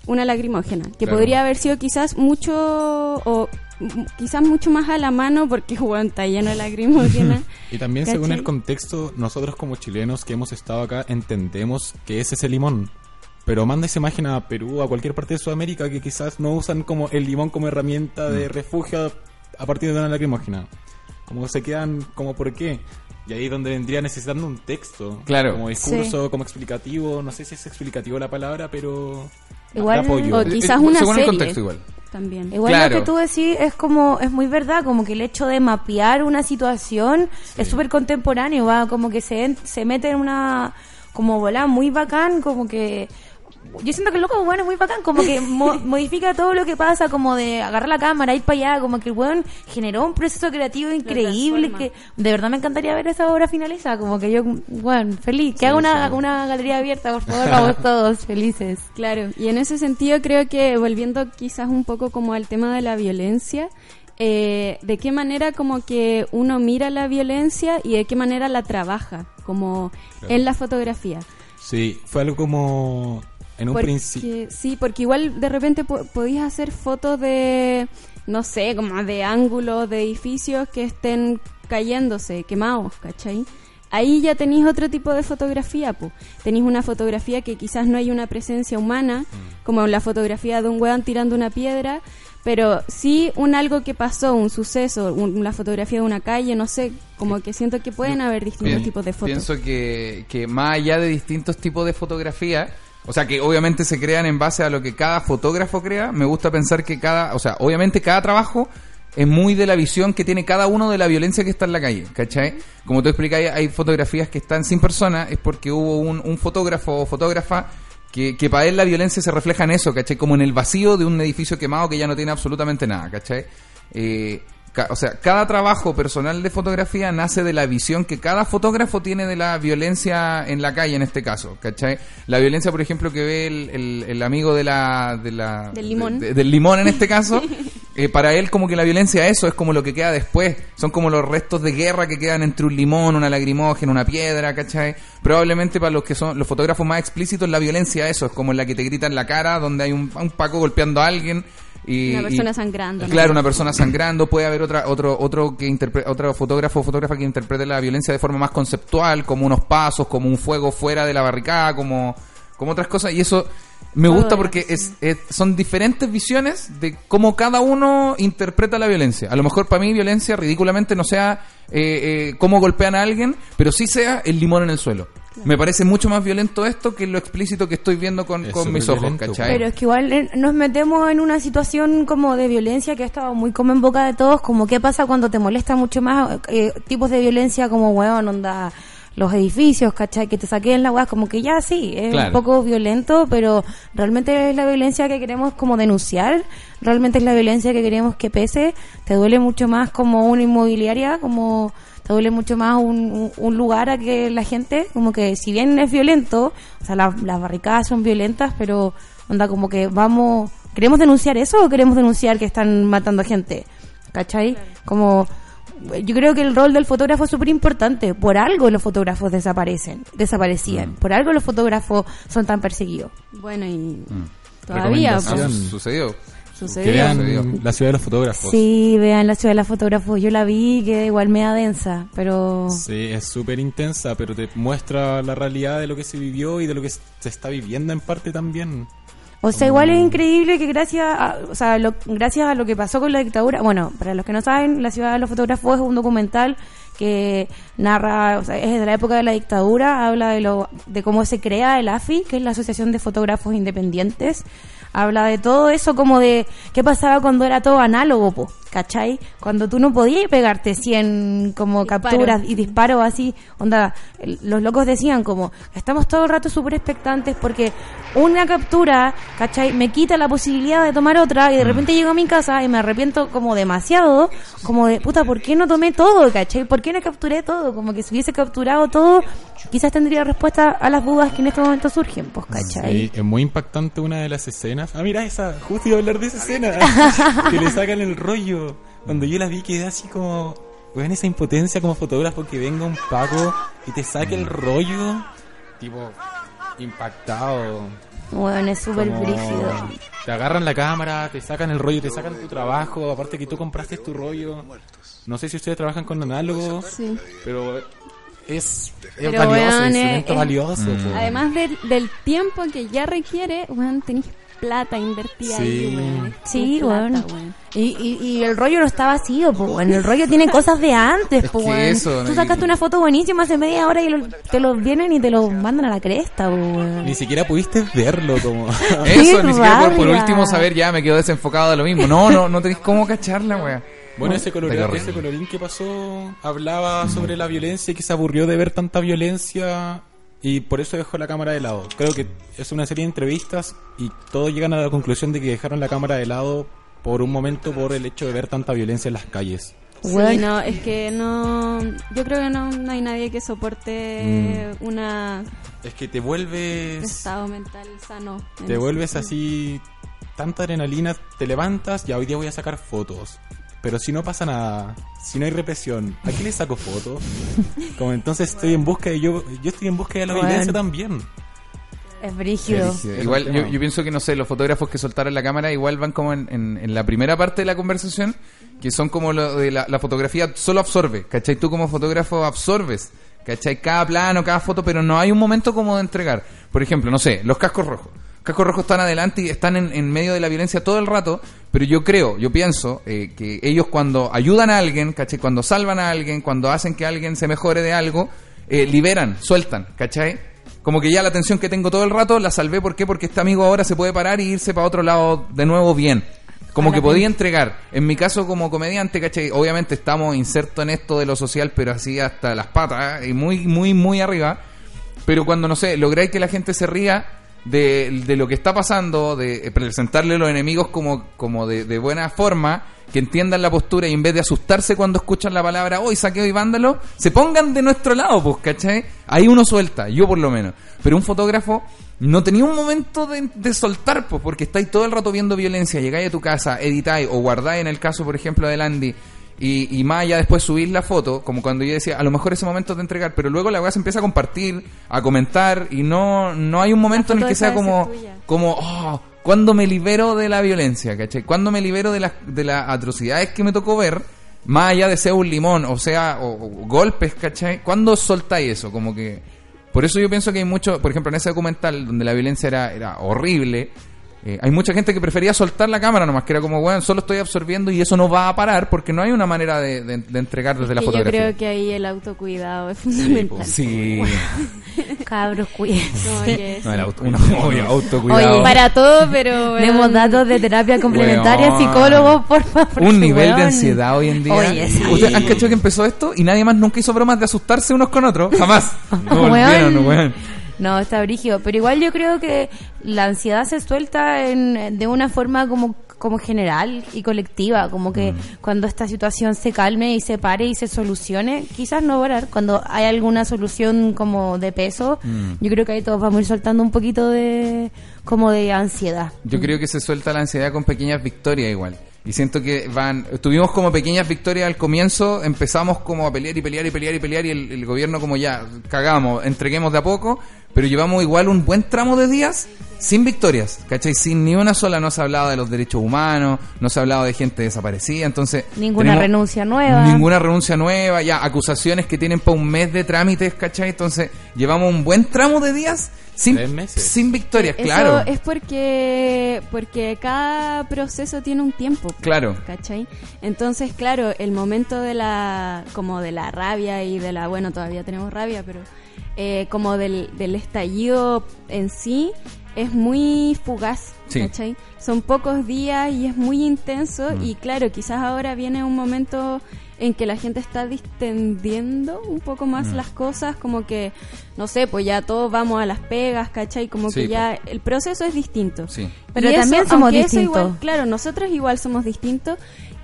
una lacrimógena, que Claro. podría haber sido quizás mucho o quizás mucho más a la mano porque [LAUGHS] Juan está lleno de lacrimógena. [LAUGHS] Y también según ¿Cachai? el contexto, nosotros como chilenos que hemos estado acá entendemos que es ese limón. Pero manda esa imagen a Perú, a cualquier parte de Sudamérica que quizás no usan como el limón como herramienta de refugio a partir de una lacrimógena. Como se quedan como por qué. Y ahí es donde vendría necesitando un texto. Claro. Como discurso, como explicativo. No sé si es explicativo la palabra, pero... Igual- apoyo. O quizás eh, una según el serie. contexto igual. También. Igual Claro. lo que tú decís es como, es muy verdad, como que el hecho de mapear una situación es súper contemporáneo, va, como que se, en- se mete en una, como volá muy bacán, como que, yo siento que el loco bueno es muy bacán, como que mo- [LAUGHS] modifica todo lo que pasa, como de agarrar la cámara, ir para allá, como que el weón generó un proceso creativo increíble que de verdad me encantaría ver esa obra finalizada, como que yo, bueno, feliz, que haga una, una galería abierta, por favor, vamos [LAUGHS] todos felices. Claro, y en ese sentido creo que volviendo quizás un poco como al tema de la violencia, eh, de qué manera como que uno mira la violencia y de qué manera la trabaja, como en la fotografía. Sí, fue algo como en un Porque- principio. Sí, porque igual de repente po- podías hacer fotos de, no sé, como de ángulos de edificios que estén cayéndose, quemados, ¿cachai? Ahí ya tenéis otro tipo de fotografía, pues. Tenéis una fotografía que quizás no hay una presencia humana, como la fotografía de un weón tirando una piedra, pero sí un algo que pasó, un suceso, un- la fotografía de una calle, no sé, como que siento que pueden haber distintos tipos de fotos. Pienso que, que más allá de distintos tipos de fotografía, o sea, que obviamente se crean en base a lo que cada fotógrafo crea, me gusta pensar que cada, o sea, obviamente cada trabajo es muy de la visión que tiene cada uno de la violencia que está en la calle, ¿cachai? Como tú explicas, hay fotografías que están sin persona, es porque hubo un, un fotógrafo o fotógrafa que, que para él la violencia se refleja en eso, ¿cachai? Como en el vacío de un edificio quemado que ya no tiene absolutamente nada, ¿cachai? Eh, o sea, cada trabajo personal de fotografía nace de la visión que cada fotógrafo tiene de la violencia en la calle, en este caso, ¿cachai? La violencia, por ejemplo, que ve el, el- el amigo de la, de la... Del limón. de- del limón en este caso, eh, para él como que la violencia eso es como lo que queda después. Son como los restos de guerra que quedan entre un limón, una lagrimógena, una piedra, ¿cachai? Probablemente para los que son los fotógrafos más explícitos, la violencia eso es como la que te grita en la cara, donde hay un, un paco golpeando a alguien. Y, Una persona y- sangrando, ¿no? Claro, una persona sangrando. Puede haber otra, otro, otro que interpre- otro fotógrafo o fotógrafa que interprete la violencia de forma más conceptual, como unos pasos, como un fuego fuera de la barricada, como, como otras cosas. Y eso me gusta porque es, es- son diferentes visiones de cómo cada uno interpreta la violencia. A lo mejor para mí violencia ridículamente no sea eh, eh, cómo golpean a alguien, pero sí sea el limón en el suelo. Me parece mucho más violento esto que lo explícito que estoy viendo con, Es con mis ojos, violento, ¿cachai? Pero es que igual eh, nos metemos en una situación como de violencia que ha estado muy como en boca de todos, como qué pasa cuando te molesta mucho más eh, tipos de violencia como, weón, onda los edificios, ¿cachai? Que te saquen la weá, como que ya sí, es Claro. un poco violento, pero realmente es la violencia que queremos como denunciar, realmente es la violencia que queremos que pese, te duele mucho más como una inmobiliaria, como te duele mucho más un, un- un lugar a que la gente, como que si bien es violento, o sea, la- las barricadas son violentas, pero onda como que vamos, ¿queremos denunciar eso o queremos denunciar que están matando gente? ¿Cachai? Como, yo creo que el rol del fotógrafo es súper importante, por algo los fotógrafos desaparecen, desaparecían, por algo los fotógrafos son tan perseguidos. Bueno, y todavía Ah, pues, su- sucedió. Que sucedió. vean la ciudad de los fotógrafos. Sí, vean la ciudad de los fotógrafos, yo la vi que igual me da densa, pero... Sí, es súper intensa, pero te muestra la realidad de lo que se vivió y de lo que se está viviendo en parte también. O sea, igual es increíble que gracias a, o sea, lo- gracias a lo que pasó con la dictadura, bueno, para los que no saben, La ciudad de los fotógrafos es un documental que narra, o sea, es de la época de la dictadura, habla de lo de cómo se crea el AFI, que es la Asociación de Fotógrafos Independientes. Habla de todo eso como de qué pasaba cuando era todo análogo, po, ¿cachai? Cuando tú no podías pegarte 100 como Disparos. capturas y disparos así, onda, los locos decían como, estamos todo el rato súper expectantes porque una captura, ¿cachai? Me quita la posibilidad de tomar otra y de repente llego a mi casa y me arrepiento como demasiado, como de, puta, ¿por qué no tomé todo, ¿cachai? ¿Por qué no capturé todo? Como que si hubiese capturado todo, quizás tendría respuesta a las dudas que en este momento surgen, pues, ¿cachai? Sí, es muy impactante una de las escenas. Ah, mira esa, justo iba a hablar de esa [LAUGHS] escena. que le sacan el rollo. Cuando yo la vi quedé así como... Weón, esa impotencia como fotógrafo que venga un paco y te saque el rollo. Tipo, impactado. Bueno, es súper brígido. Te agarran la cámara, te sacan el rollo, te sacan tu trabajo, aparte que tú compraste tu rollo. No sé si ustedes trabajan con análogo, Sí. pero es, es Pero, valioso, weón, es- valioso. Mm. Además del, del tiempo que ya requiere, weón, tenés plata invertida Sí. ahí, weón. Sí, Tenés plata. Y, y, y el rollo no está vacío, pues, bueno. El rollo tiene [LAUGHS] cosas de antes, Es pues, que eso, Tú sacaste una foto buenísima hace media hora y lo- te lo vienen y te lo mandan a la cresta, pues. Ni siquiera pudiste verlo como... [LAUGHS] [LAUGHS] Eso, ¡Qué ni siquiera por, por rabia! último saber ya me quedo desenfocado de lo mismo. No, no, no tenéis cómo cacharla, wea. Bueno, ese, ese colorín que pasó hablaba sobre la violencia y que se aburrió de ver tanta violencia y por eso dejó la cámara de lado. Creo que es una serie de entrevistas y todos llegan a la conclusión de que dejaron la cámara de lado por un momento por el hecho de ver tanta violencia en las calles. Sí, Weón. no, es que no. Yo creo que no, no hay nadie que soporte una Es que te vuelves... estado mental sano. Te vuelves sentido. así, tanta adrenalina, te levantas, ya hoy día voy a sacar fotos. Pero si no pasa nada, si no hay represión, ¿a qué le saco fotos? Como entonces estoy en busca de yo, yo estoy en busca de la Bueno. evidencia también. Es brígido. Igual yo, yo pienso que no sé, los fotógrafos que soltaron la cámara igual van como en, en- en la primera parte de la conversación, que son como lo de la, la fotografía solo absorbe, ¿cachai? Tú como fotógrafo absorbes, ¿cachai? Cada plano, cada foto, pero no hay un momento como de entregar. Por ejemplo, no sé, los cascos rojos. Cascos rojos están adelante y están en, en medio de la violencia todo el rato, pero yo creo, yo pienso eh, que ellos cuando ayudan a alguien, ¿cachai? Cuando salvan a alguien, cuando hacen que alguien se mejore de algo, eh, liberan, sueltan, ¿cachai? Como que ya la tensión que tengo todo el rato la salvé, ¿por qué? Porque este amigo ahora se puede parar y irse para otro lado de nuevo bien. Como que podía entregar. En mi caso como comediante, ¿cachai? Obviamente estamos insertos en esto de lo social, pero así hasta las patas, ¿eh? y muy, muy, muy arriba. Pero cuando, no sé, lográis que la gente se ría de, de lo que está pasando, de eh, presentarle a los enemigos como, como de, de buena forma, que entiendan la postura y en vez de asustarse cuando escuchan la palabra hoy saqueo y vándalo, se pongan de nuestro lado, pues, ¿cachai? Ahí uno suelta, yo por lo menos. Pero un fotógrafo no tenía un momento de, de soltar, pues, porque estáis todo el rato viendo violencia, llegáis a tu casa, editáis o guardáis en el caso, por ejemplo, de Landy, y, y más allá después subir la foto, como cuando yo decía, a lo mejor ese momento de entregar, pero luego la weá se empieza a compartir, a comentar, y no, no hay un momento en el que sea como, como, oh, ¿cuándo me libero de la violencia? ¿Cachai? ¿Cuándo me libero de las, de las atrocidades que me tocó ver? Más allá de ser un limón, o sea, o, o golpes, ¿cachai? ¿Cuándo soltáis eso? Como que... Por eso yo pienso que hay mucho, por ejemplo, en ese documental donde la violencia era, era horrible, eh, hay mucha gente que prefería soltar la cámara nomás, que era como, bueno, solo estoy absorbiendo y eso no va a parar porque no hay una manera de, de- de entregar desde la Que yo fotografía. creo que ahí el autocuidado es fundamental. Sí, [LAUGHS] Cabros, cuídense. No, sí. el auto, uno, [LAUGHS] obvio, autocuidado. Oye, Para todo, pero... [LAUGHS] Weón, datos de terapia complementaria, Weón. psicólogos, por favor. un nivel de weón. ansiedad hoy en día. Oye, sí. ¿Ustedes han cachado que empezó esto y nadie más nunca hizo bromas de asustarse unos con otros? Jamás. No Weón. volvieron, weón. No, está brígido. Pero igual yo creo que la ansiedad se suelta en, de una forma como, como general y colectiva. Como que cuando esta situación se calme y se pare y se solucione, quizás no orar. Cuando hay alguna solución como de peso, yo creo que ahí todos vamos a ir soltando un poquito de como de ansiedad. Yo creo que se suelta la ansiedad con pequeñas victorias igual. Y siento que van, tuvimos como pequeñas victorias al comienzo, empezamos como a pelear y pelear y pelear y pelear y el, el gobierno como ya, cagamos, entreguemos de a poco, pero llevamos igual un buen tramo de días sin victorias, ¿cachai? Sin ni una sola, no se ha hablado de los derechos humanos, no se ha hablado de gente desaparecida, entonces... Ninguna renuncia nueva. Ninguna renuncia nueva, ya, acusaciones que tienen para un mes de trámites, ¿cachai? Entonces llevamos un buen tramo de días sin, Tres meses. sin victorias, Eso claro. es porque, porque cada proceso tiene un tiempo. Claro. ¿Cachai? Entonces, claro, el momento de la, como de la rabia y de la, bueno, todavía tenemos rabia, pero eh, como del, del estallido en sí es muy fugaz, Sí. ¿cachai? Son pocos días y es muy intenso Mm. y claro, quizás ahora viene un momento en que la gente está distendiendo un poco más Mm. las cosas, como que, no sé, pues ya todos vamos a las pegas, ¿cachai? Como Sí, que ya el proceso es distinto. Sí. Pero Y eso, también somos distintos. igual, claro, nosotros igual somos distintos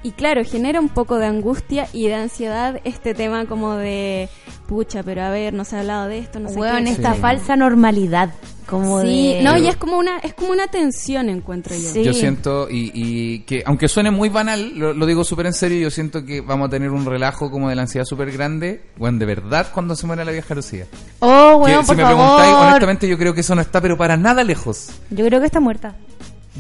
y claro, genera un poco de angustia y de ansiedad este tema como de, pucha, pero a ver, no se ha hablado de esto, no sé Weón, qué. esta Sí. falsa normalidad. Como Sí, de... no, y es como una es como una tensión encuentro yo. Sí. Yo siento, y, y que aunque suene muy banal, lo, lo digo súper en serio, yo siento que vamos a tener un relajo como de la ansiedad súper grande, bueno, de verdad, cuando se muera la vieja Lucía. Oh, Que weón, si por me favor. preguntáis, honestamente, yo creo que eso no está, pero para nada lejos. Yo creo que está muerta.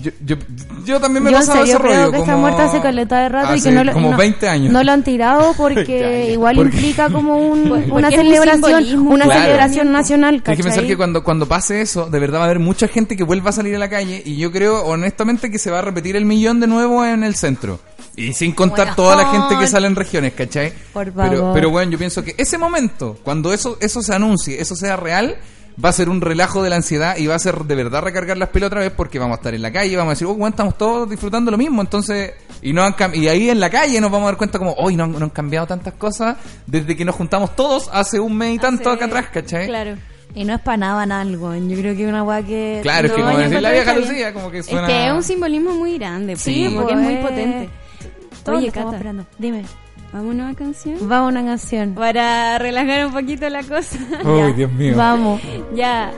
Yo, yo, yo también me Yo en pasado serio ese creo rollo. que está muerta hace caleta de rato y que no lo, como no- 20 años. no lo han tirado [LAUGHS] porque igual Porque- implica [LAUGHS] como un, Porque una un celebración, una Claro. celebración nacional, Tienes que pensar que cuando, cuando pase eso, de verdad va a haber mucha gente que vuelva a salir a la calle y yo creo honestamente que se va a repetir el millón de nuevo en el centro. Y sin contar toda la gente que sale en regiones, ¿cachai? Por Pero, pero bueno, yo pienso que ese momento, cuando eso, eso se anuncie, eso sea real, va a ser un relajo de la ansiedad y va a ser de verdad recargar las pilas otra vez porque vamos a estar en la calle, vamos a decir, oh, bueno, estamos todos disfrutando lo mismo, entonces, y no han y ahí en la calle nos vamos a dar cuenta como, hoy no, han- no han cambiado tantas cosas desde que nos juntamos todos hace un mes y tanto Hace- acá atrás, ¿cachai? Claro. Y no es para nada banal, weón. Yo creo que es una weá que... Claro, es que No, como decir la vieja Lucía, como que Es suena... que es un simbolismo muy grande, Sí. sí, como que es muy pues. potente. Oye, Cata. esperando. Dime. Vamos a una canción Vamos a una canción. para relajar un poquito la cosa. Uy, Dios mío. Vamos. ya.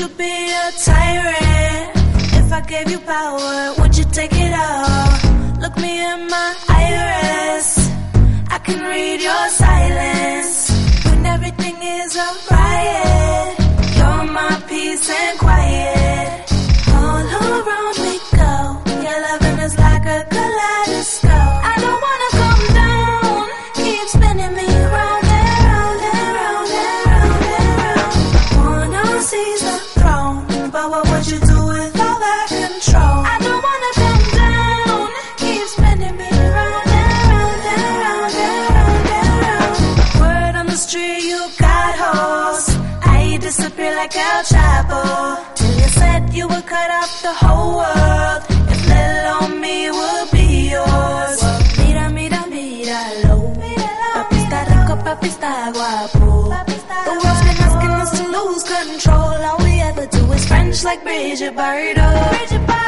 You be a tyrant if I gave you power? Would you take it all? Look me in my iris. I can read your silence papi está guapo. The world's been asking us to lose control. All we ever do is French like Bridget Bardot. All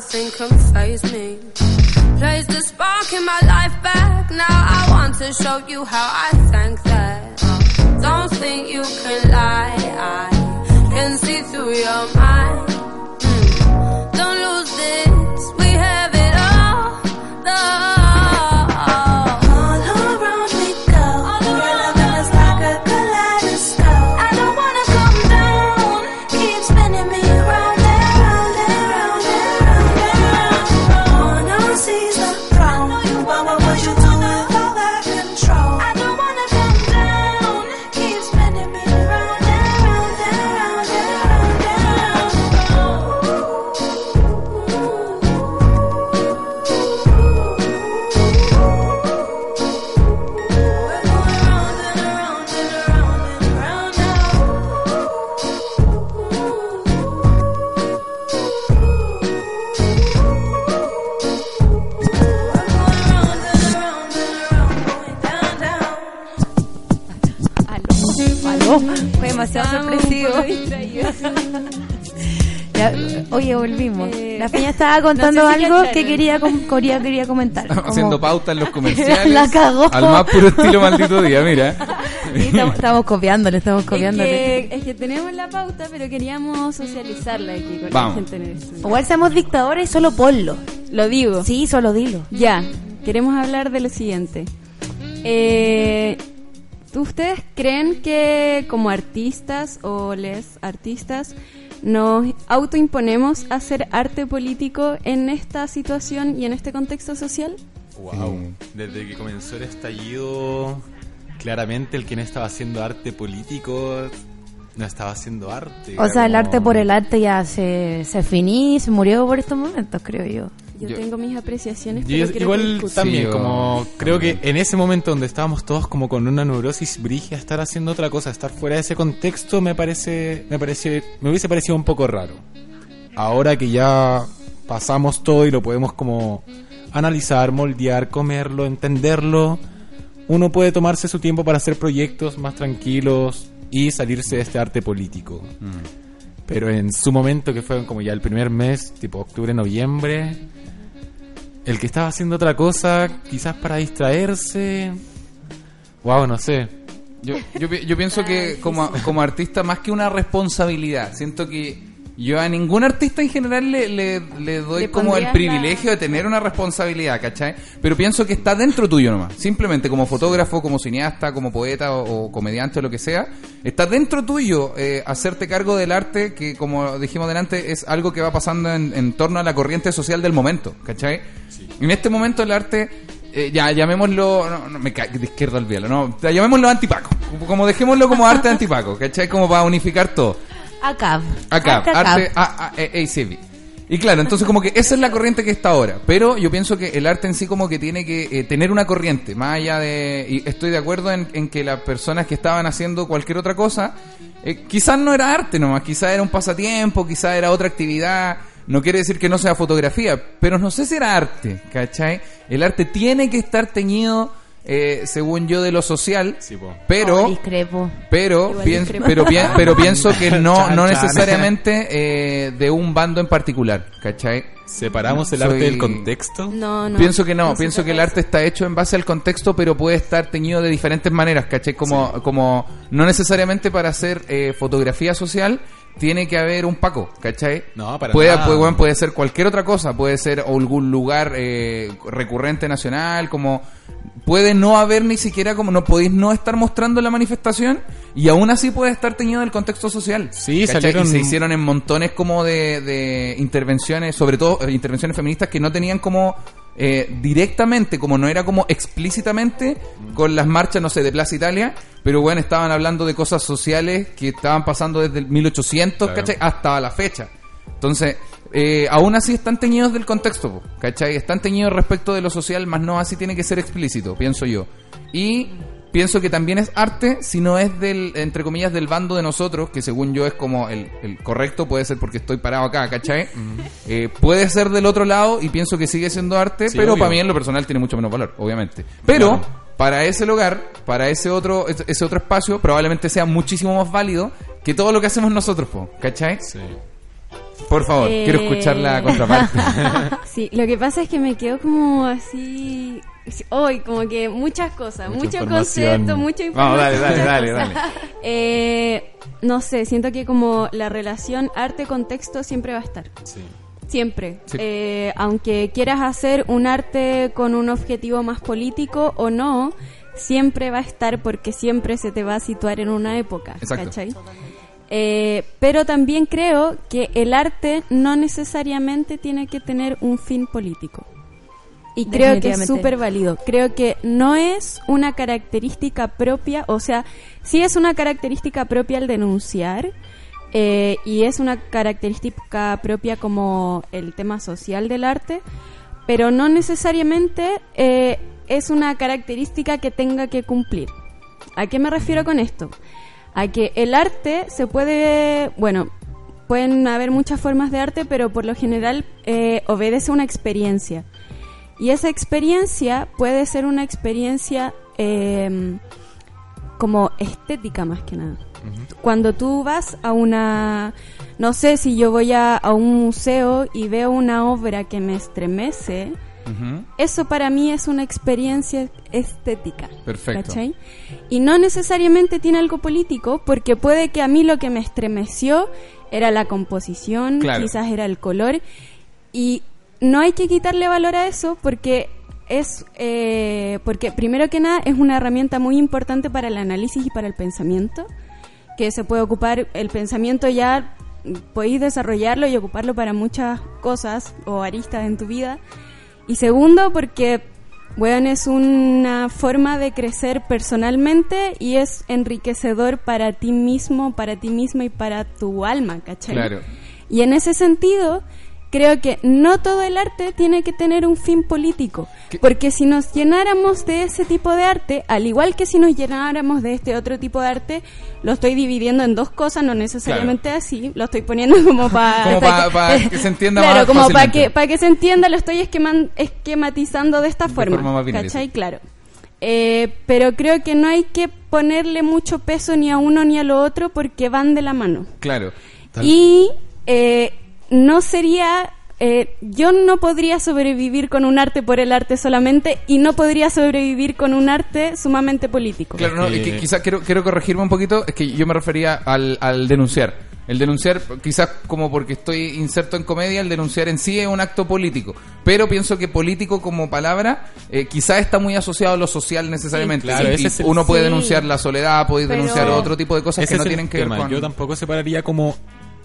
Nothing can phase me. Place the spark in my life back. Now I want to show you how I thank that. Don't think you can lie. I can see through your mind. Volvimos. Eh, La peña estaba contando no sé si algo que quería, com- quería, quería comentar. Como- Haciendo pauta en los [LAUGHS] comerciales. La cagó. Al más puro estilo maldito día, mira. Sí, estamos, estamos copiándole, estamos copiándole. Es que, es que tenemos la pauta, pero queríamos socializarla aquí con Vamos. la gente en el estudio. Igual somos dictadores y solo ponlo. Lo digo. Sí, solo dilo. Ya, queremos hablar de lo siguiente. Eh, ¿Ustedes creen que como artistas o les artistas nos autoimponemos a hacer arte político en esta situación y en este contexto social? Wow. Desde que comenzó el estallido, claramente el que no estaba haciendo arte político no estaba haciendo arte. O sea, el arte por el arte ya se, se finí, se murió por estos momentos, creo yo. Yo, Yo- tengo mis apreciaciones, Y pero igual también, Sí, como yo- creo que en ese momento donde estábamos todos como con una neurosis brigia, estar haciendo otra cosa, estar fuera de ese contexto me parece, me parece, me hubiese parecido un poco raro. Ahora que ya pasamos todo y lo podemos como analizar, moldear, comerlo, entenderlo, uno puede tomarse su tiempo para hacer proyectos más tranquilos y salirse de este arte político. Pero en su momento, que fue como ya el primer mes, tipo octubre, noviembre, el que estaba haciendo otra cosa, quizás para distraerse. Wow, no sé. Yo, yo, pi- yo pienso que como, como artista, más que una responsabilidad, siento que yo a ningún artista en general le, le, le doy Le como el privilegio de tener una responsabilidad, ¿cachai? Pero pienso que está dentro tuyo nomás. Simplemente como fotógrafo, como cineasta, como poeta o, o comediante o lo que sea, está dentro tuyo eh, hacerte cargo del arte que, como dijimos delante, es algo que va pasando en, en torno a la corriente social del momento, ¿cachai? En este momento el arte eh, ya llamémoslo, no, no, me cae de izquierda al vielo, no, ya llamémoslo antipaco, como, como dejémoslo como arte antipaco, ¿cachai? Como para unificar todo. ACAB. Arte arte, ACAB. a, a- e- ACB. Y claro, entonces como que esa es la corriente que está ahora. Pero yo pienso que el arte en sí como que tiene que eh, tener una corriente, más allá de... Y estoy de acuerdo en, en que las personas que estaban haciendo cualquier otra cosa, eh, quizás no era arte nomás, quizás era un pasatiempo, quizás era otra actividad. No quiere decir que no sea fotografía, pero no sé si era arte, ¿cachai? El arte tiene que estar teñido, eh, según yo, de lo social, Sí, po. pero... Oh, discrepo. Pero, pero, pi- pero pienso que [LAUGHS] no, no necesariamente eh, de un bando en particular, ¿cachai? ¿Separamos el Soy- arte del contexto? No, no. pienso que no, pienso que el arte está hecho en base al contexto, pero puede estar teñido de diferentes maneras, ¿cachai? Como, como no necesariamente para hacer eh, fotografía social tiene que haber un Paco, ¿cachai? No, para puede, nada. puede, bueno, puede ser cualquier otra cosa, puede ser algún lugar eh, recurrente nacional, como puede no haber ni siquiera como no podéis no estar mostrando la manifestación y aún así puede estar teñido del contexto social. Sí, salieron- Y se hicieron en montones como de, de intervenciones, sobre todo eh, intervenciones feministas que no tenían como eh, directamente, como no era como explícitamente con las marchas, no sé, de Plaza Italia, pero bueno, estaban hablando de cosas sociales que estaban pasando desde el 1800, Claro. ¿cachai? Hasta la fecha. Entonces, eh, aún así están teñidos del contexto, ¿cachai? Están teñidos respecto de lo social, más no así tiene que ser explícito, pienso yo. Y pienso que también es arte si no es del, entre comillas, del bando de nosotros, que según yo es como el, el correcto, puede ser porque estoy parado acá, ¿cachai? [LAUGHS] Eh, puede ser del otro lado y pienso que sigue siendo arte, Sí, pero obvio. para mí en lo personal tiene mucho menos valor, obviamente. Pero para ese lugar, para ese otro, ese otro espacio, probablemente sea muchísimo más válido que todo lo que hacemos nosotros, po, ¿cachai? Sí. Por favor, Eh, quiero escuchar la contraparte. [LAUGHS] Sí, lo que pasa es que me quedo como así. Hoy, como que muchas cosas, Mucha mucho información. concepto, mucha Vamos, dale, información. dale, [LAUGHS] dale, cosas. Eh, no sé, siento que como la relación arte-contexto siempre va a estar. Sí. Siempre. Sí. Eh, aunque quieras hacer un arte con un objetivo más político o no, siempre va a estar porque siempre se te va a situar en una época. Exacto. ¿cachai? Eh, pero también creo que el arte no necesariamente tiene que tener un fin político. Y creo que es súper válido. Creo que no es una característica propia, o sea, sí es una característica propia el denunciar, eh, y es una característica propia como el tema social del arte, pero no necesariamente eh, es una característica que tenga que cumplir. ¿A qué me refiero con esto? A que el arte se puede, bueno, pueden haber muchas formas de arte, pero por lo general eh, obedece a una experiencia. Y esa experiencia puede ser una experiencia eh, como estética más que nada. Cuando tú vas a una, no sé si yo voy a, a un museo y veo una obra que me estremece, Eso para mí es una experiencia estética. Perfecto. ¿cachai? Y no necesariamente tiene algo político, porque puede que a mí lo que me estremeció era la composición, Claro. quizás era el color, y no hay que quitarle valor a eso porque es, eh, porque primero que nada es una herramienta muy importante para el análisis y para el pensamiento, que se puede ocupar, el pensamiento ya podéis desarrollarlo y ocuparlo para muchas cosas o aristas en tu vida. Y segundo, porque, bueno, es una forma de crecer personalmente y es enriquecedor para ti mismo, para ti misma y para tu alma, ¿cachai? Claro. Y en ese sentido, creo que no todo el arte tiene que tener un fin político. ¿Qué? Porque si nos llenáramos de ese tipo de arte, al igual que si nos llenáramos de este otro tipo de arte, lo estoy dividiendo en dos cosas, no necesariamente así, lo estoy poniendo [LAUGHS] como para... Pa- pa que se entienda claro, más como para que, para que se entienda, lo estoy esqueman- esquematizando de esta De forma. forma ¿Cachai? Claro. Eh, pero creo que no hay que ponerle mucho peso ni a uno ni a lo otro porque van de la mano. Claro. Y eh, no sería. eh, yo no podría sobrevivir con un arte por el arte solamente y no podría sobrevivir con un arte sumamente político. Claro, no, Eh, y que quizás quiero, quiero corregirme un poquito, es que yo me refería al, al denunciar. El denunciar, quizás como porque estoy inserto en comedia, el denunciar en sí es un acto político. Pero pienso que político como palabra eh, quizás está muy asociado a lo social necesariamente. claro, el- uno puede Sí. denunciar la soledad, puede Pero- denunciar otro tipo de cosas Ese que no tienen que ver con... Yo tampoco separaría como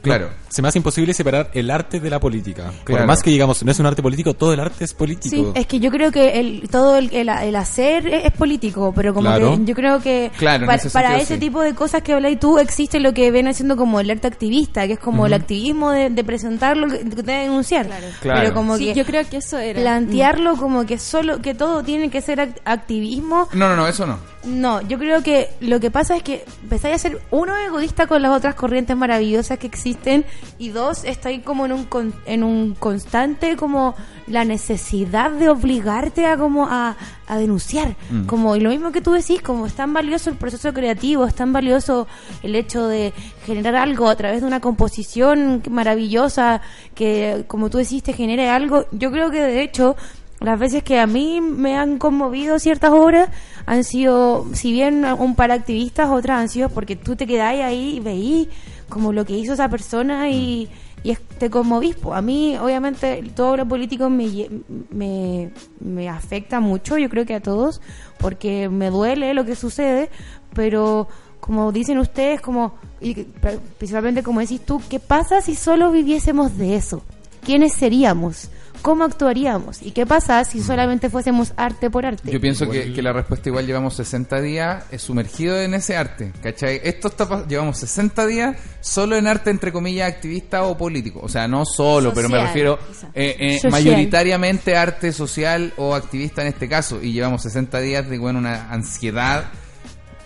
Claro. Se me hace imposible separar el arte de la política. Claro. Por más que digamos, no es un arte político, todo el arte es político. Sí, es que yo creo que el, todo el, el, el hacer es, es político, pero como Claro. que yo creo que Claro, en pa- ese para sentido, ese sí. tipo de cosas que habláis tú existe lo que viene siendo como el arte activista, que es como el activismo de, de presentar lo que, de denunciar. Claro. Pero como Sí, que yo creo que eso era. plantearlo como que solo que todo tiene que ser act- activismo No, no, no, eso no. No, yo creo que lo que pasa es que empezáis a ser uno egoísta con las otras corrientes maravillosas que existen y dos estáis como en un con- en un constante como la necesidad de obligarte a como a, a denunciar, como y lo mismo que tú decís, como es tan valioso el proceso creativo, es tan valioso el hecho de generar algo a través de una composición maravillosa que como tú decís te genere algo. Yo creo que de hecho las veces que a mí me han conmovido ciertas obras han sido, si bien un par activistas, otras han sido porque tú te quedáis ahí y veís como lo que hizo esa persona y, y es- te conmovís. A mí, obviamente, todo lo político me, me, me afecta mucho, yo creo que a todos, porque me duele lo que sucede, pero como dicen ustedes, como y pri- principalmente como decís tú, ¿qué pasa si solo viviésemos de eso? ¿Quiénes seríamos? ¿Cómo actuaríamos? ¿Y qué pasa si solamente fuésemos arte por arte? Yo pienso que, que la respuesta igual llevamos 60 días eh, sumergido en ese arte, ¿cachai? Esto está, llevamos 60 días solo en arte, entre comillas, activista o político. O sea, no solo, pero me refiero eh, eh, mayoritariamente arte social o activista en este caso. Y llevamos 60 días de, bueno, una ansiedad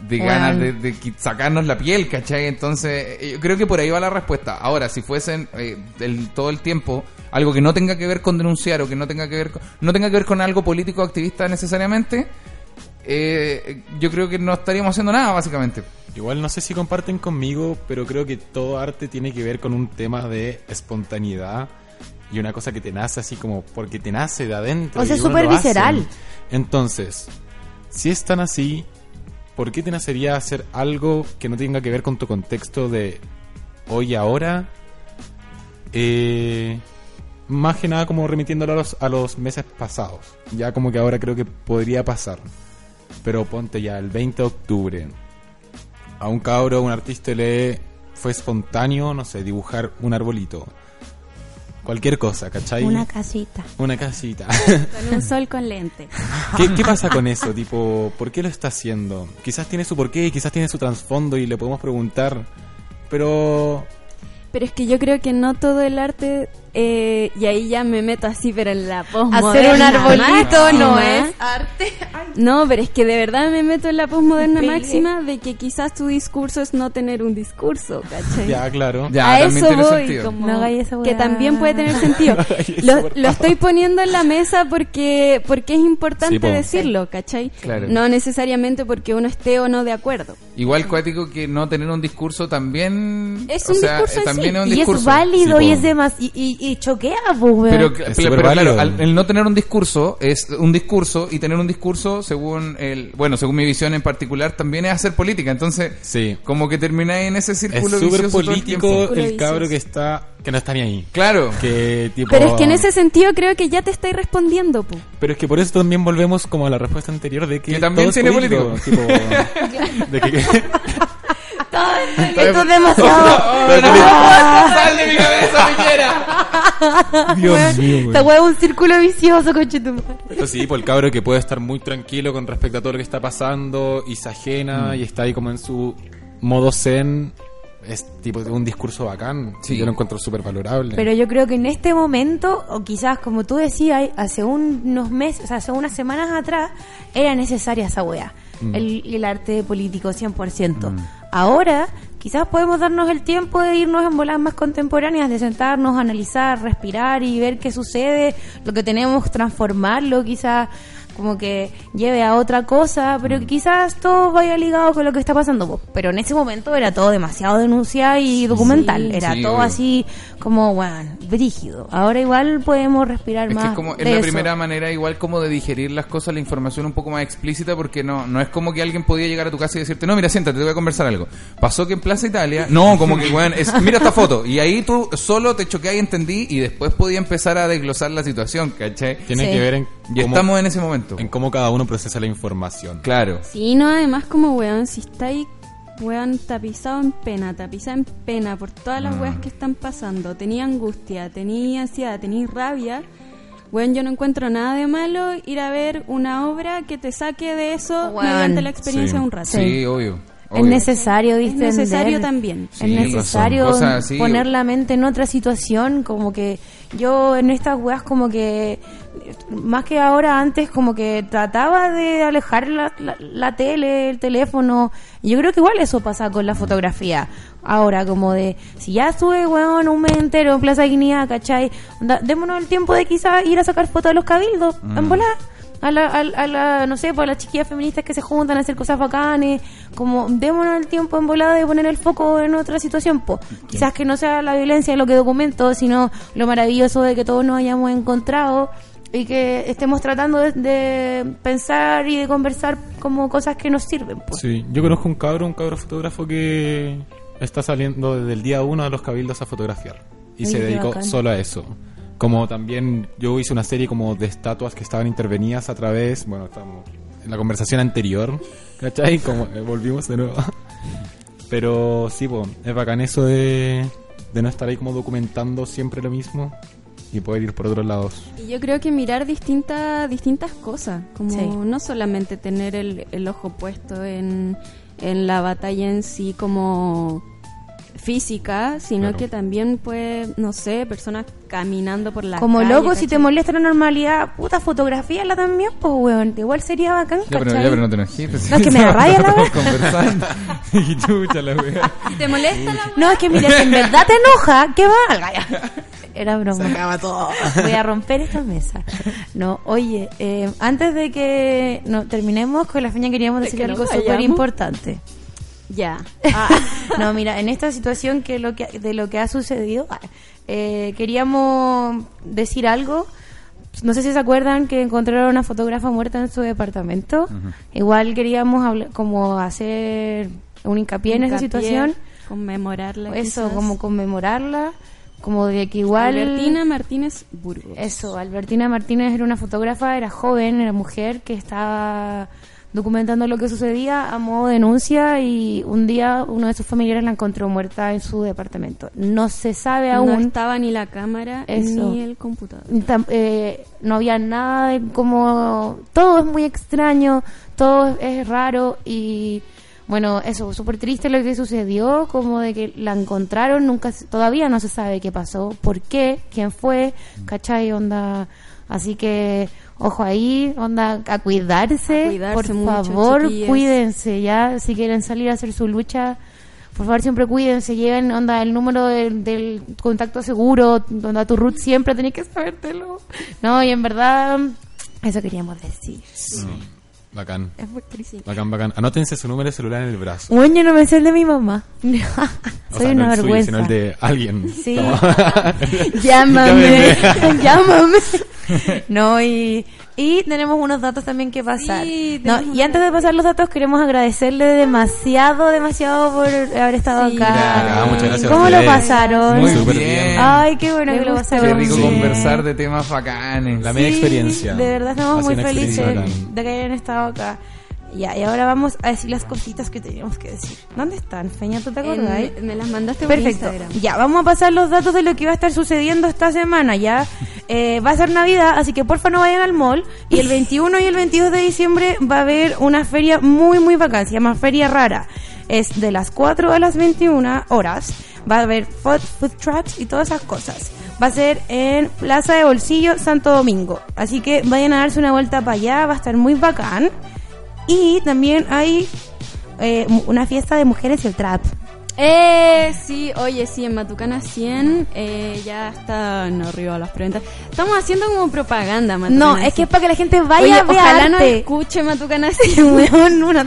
de Bueno. ganas de, de sacarnos la piel, ¿cachai? Entonces, eh, yo creo que por ahí va la respuesta. Ahora, si fuesen eh, el- todo el tiempo algo que no tenga que ver con denunciar o que no tenga que ver con, no tenga que ver con algo político o activista necesariamente, eh, yo creo que no estaríamos haciendo nada, básicamente. Igual no sé si comparten conmigo, pero creo que todo arte tiene que ver con un tema de espontaneidad y una cosa que te nace así como porque te nace de adentro. O sea, uno súper visceral. Entonces, si es tan así, ¿por qué te nacería hacer algo que no tenga que ver con tu contexto de hoy y ahora? Eh, más que nada como remitiéndolo a los, a los meses pasados. Ya como que ahora creo que podría pasar. Pero ponte ya el 20 de octubre. A un cabro, un artista le fue espontáneo, no sé, dibujar un arbolito. Cualquier cosa, ¿cachai? Una casita. Una casita. [LAUGHS] Con un sol con lente. [LAUGHS] ¿Qué, qué pasa con eso? Tipo, ¿por qué lo está haciendo? Quizás tiene su porqué y quizás tiene su trasfondo y le podemos preguntar. Pero Pero es que yo creo que no todo el arte, eh, y ahí ya me meto así, pero en la Hacer un posmoderna arbolito no es arte. Ay, No, pero es que de verdad me meto en la posmoderna máxima de que quizás tu discurso es no tener un discurso, ¿cachai? ya, claro. Ya, a eso voy, sentido. como No hagáis esa que también puede tener sentido. [LAUGHS] lo, lo estoy poniendo en la mesa porque porque es importante Sí, po. decirlo, ¿cachai? Claro. No necesariamente porque uno esté o no de acuerdo. Igual cuático que no tener un discurso también... Es o un sea, discurso en también sí. es un Y discurso. es válido Sí, y es demás y, y, y choquea, pues. Pero, Es pero- súper pero claro, al- el no tener un discurso es un discurso y tener un discurso según el, bueno, según mi visión en particular también es hacer política. Entonces, Sí. como que termináis en ese Es círculo súper vicioso todo el político el cabro que está que no está ni ahí. Claro. Que tipo Pero es que en ese sentido creo que ya te estáis respondiendo, po. Pero es que por eso también volvemos como a la respuesta anterior de que Que también es tiene tipo, de que, [LAUGHS] [LAUGHS] Esto es demasiado. ¡Sal de mi cabeza, Piñera! Dios mío, güey. Esta weá es un círculo vicioso, coche tu madre. Pero sí, por el cabro que puede estar muy tranquilo con respecto a todo lo que está pasando y se ajena y está ahí como en su modo zen. Es tipo de un discurso bacán. Sí. Yo lo encuentro súper valorable. Pero yo creo que en este momento, o quizás como tú decías, hace unos meses, o sea, hace unas semanas atrás, era necesaria esa weá. El, el arte político 100%. Ahora, quizás podemos darnos el tiempo de irnos en bolas más contemporáneas, de sentarnos, analizar, respirar y ver qué sucede, lo que tenemos, transformarlo, quizás como que lleve a otra cosa, pero que quizás todo vaya ligado con lo que está pasando. po. Pero en ese momento era todo demasiado denunciado y documental. era Sí, todo obvio. así como, bueno, brígido. Ahora igual podemos respirar Es más. que es como, es la eso. primera manera igual como de digerir las cosas, la información un poco más explícita, porque no, no es como que alguien podía llegar a tu casa y decirte, no, mira, siéntate, te voy a conversar algo. Pasó que en Plaza Italia, no, como que, weón, es, mira esta foto, y ahí tú solo te choqué y entendí, y después podía empezar a desglosar la situación, ¿cachai? Tiene Sí. que ver en Y cómo, estamos en ese momento. en cómo cada uno procesa la información. Claro. Sí, no, además como weón, si estáis weón, tapizado en pena, tapizado en pena por todas las Mm. weas que están pasando. Tenía angustia, tenía ansiedad, tenía rabia. Weón, yo no encuentro nada de malo ir a ver una obra que te saque de eso Weón. mediante la experiencia Sí. de un rato. Sí, obvio. Es necesario Es distender. necesario también. Sí, es necesario poner la mente en otra situación, como que yo en estas weas como que más que ahora antes como que trataba de alejar la, la- la tele, el teléfono. Y yo creo que igual eso pasa con la fotografía. Ahora como de, si ya estuve weón un mes entero en Plaza Guinea, ¿cachai? Onda, démonos el tiempo de quizás ir a sacar fotos de los cabildos, en volar a la, a, a la, no sé, pues a las chiquillas feministas que se juntan a hacer cosas bacanes, como démonos el tiempo en volada de poner el foco en otra situación, pues quizás que no sea la violencia lo que documento, sino lo maravilloso de que todos nos hayamos encontrado y que estemos tratando de, de pensar y de conversar como cosas que nos sirven, pues. Sí, yo conozco un cabro, un cabro fotógrafo que está saliendo desde el día uno a los cabildos a fotografiar. Y Ay, se dedicó bacán. solo a eso. Como también yo hice una serie como de estatuas que estaban intervenidas a través, bueno, estamos en la conversación anterior, ¿cachai? Como eh, volvimos de nuevo. [LAUGHS] Pero sí, po, es bacán eso de, de no estar ahí como documentando siempre lo mismo y poder ir por otros lados. Y yo creo que mirar distintas distintas cosas, como Sí. no solamente tener el, el ojo puesto en, en la batalla en sí como física, sino Claro. que también pues, no sé, personas caminando por la Como calle, loco, si te molesta la normalidad, puta, fotografíala también, pues, weón. Igual sería bacán, Ya, pero, ya, pero no te enojes. pues, No, es que me [LAUGHS] da rabia la wea. conversando. [LAUGHS] [LAUGHS] y chucha la. ¿Te molesta la No, es que mira, si en verdad te enoja, ¿qué valga? Ya. Era broma. Se acaba todo. Voy a romper esta mesa. No, oye, eh, antes de que no, terminemos con la feña queríamos decir que algo súper vayamos. importante. Ya. No, mira, en esta situación que lo que de lo que ha sucedido, ah, eh, queríamos decir algo. No sé si se acuerdan que encontraron a una fotógrafa muerta en su departamento. Igual queríamos hablar, como hacer un hincapié en esa situación. Conmemorarla. Eso, quizás. como conmemorarla, como de que igual... Albertina Martínez Burgos. Eso, Albertina Martínez era una fotógrafa, era joven, era mujer que estaba documentando lo que sucedía a modo de denuncia y un día uno de sus familiares la encontró muerta en su departamento. No se sabe No aún, estaba ni la cámara Eso. ni el computador. eh, no había nada de como... Todo es muy extraño, todo es raro y... Bueno, eso, súper triste lo que sucedió, como de que la encontraron, nunca, todavía no se sabe qué pasó, por qué, quién fue, ¿cachai? Onda, así que, ojo ahí, onda, a cuidarse, A cuidarse por mucho, favor, chiquillas. cuídense, ya, si quieren salir a hacer su lucha, por favor siempre cuídense, lleven, onda, el número del, del contacto seguro, onda, tu root siempre tenés que sabértelo. No, y en verdad, eso queríamos decir. Bacán. Es muy triste. Bacán, bacán. Anótense su número de celular en el brazo. Bueno, yo no me sé el de mi mamá. [LAUGHS] Soy O sea, una no el suyo, vergüenza. sino el de alguien. Sí. [LAUGHS] [LAUGHS] Llámame, llámame. [LAUGHS] No, y, y tenemos unos datos también que pasar. Sí, no, y antes de pasar los datos, queremos agradecerle demasiado, demasiado por haber estado Sí. acá. Ya, muchas gracias a ¿Cómo lo pasaron? Muy Súper bien. bien. Ay, qué bueno Me que lo pasaron. Qué rico bien. conversar de temas bacanes. La media Sí, experiencia. De verdad estamos muy felices de que hayan estado acá. Ya, y ahora vamos a decir las cositas que teníamos que decir. ¿Dónde están, Feña? ¿Tú te acordás? En- me las mandaste por Perfecto. Instagram. Ya, vamos a pasar los datos de lo que va a estar sucediendo esta semana. Ya [LAUGHS] Eh, va a ser Navidad, así que porfa no vayan al mall. Y el [LAUGHS] 21 y el 22 de diciembre va a haber una feria muy, muy bacán. Se llama Feria Rara. Es de las 4 a las 21 horas. Va a haber food, food trucks y todas esas cosas. Va a ser en Plaza de Bolsillo, Santo Domingo. Así que vayan a darse una vuelta para allá. Va a estar muy bacán. Y también hay eh, una fiesta de mujeres y el trap. Eh, sí, oye, sí, en Matucana 100 eh, ya está no arriba las preventas. Estamos haciendo como propaganda, Matucana No, es que 100. es para que la gente vaya Oye, a ver ojalá no arte. escuche Matucana [LAUGHS] 100. Weón, una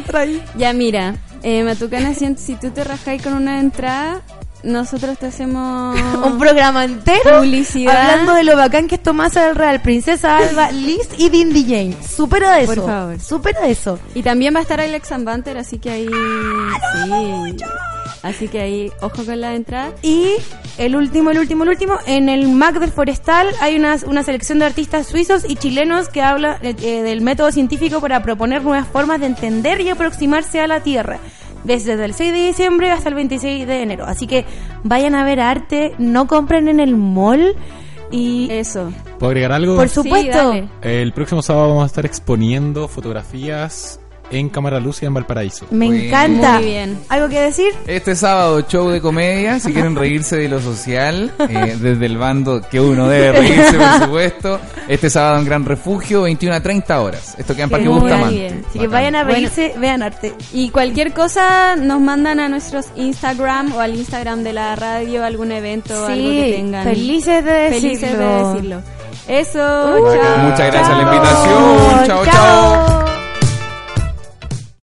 ya, mira, eh, Matucana 100, si tú te rajáis con una entrada, nosotros te hacemos... [LAUGHS] Un programa entero Publicidad. hablando de lo bacán que es Tomasa del Real, Princesa Alba, [LAUGHS] Liz y Dindy Jane. Supera eso. Por favor. Supera eso. Y también va a estar Alex Banter, así que ahí... sí. Así que ahí, ojo con la entrada. Y el último, el último, el último, en el MAC del Forestal hay una, una selección de artistas suizos y chilenos que habla eh, eh, del método científico para proponer nuevas formas de entender y aproximarse a la Tierra. desde el 6 de diciembre hasta el 26 de enero. Así que vayan a ver arte, no compren en el mall y Eso. ¿Puedo agregar algo? por Sí, supuesto, dale. El próximo sábado vamos a estar exponiendo fotografías en Cámara Lucia en Valparaíso. me Muy encanta. Muy bien. ¿Algo que decir? Este sábado, show de comedia. Si quieren reírse de lo social, eh, desde el bando que uno debe reírse, por supuesto. Este sábado en Gran Refugio, 21 a 30 horas. Esto queda en Parque Muy Bustamante. bien. Así que Bacán. vayan a Bueno. reírse, vean arte. Y cualquier cosa nos mandan a nuestros Instagram o al Instagram de la radio, algún evento, algo que Sí, tengan. felices de decirlo. Felices de decirlo. Eso, Uh, chao. Muchas gracias a la Chao. invitación. Chao, chao.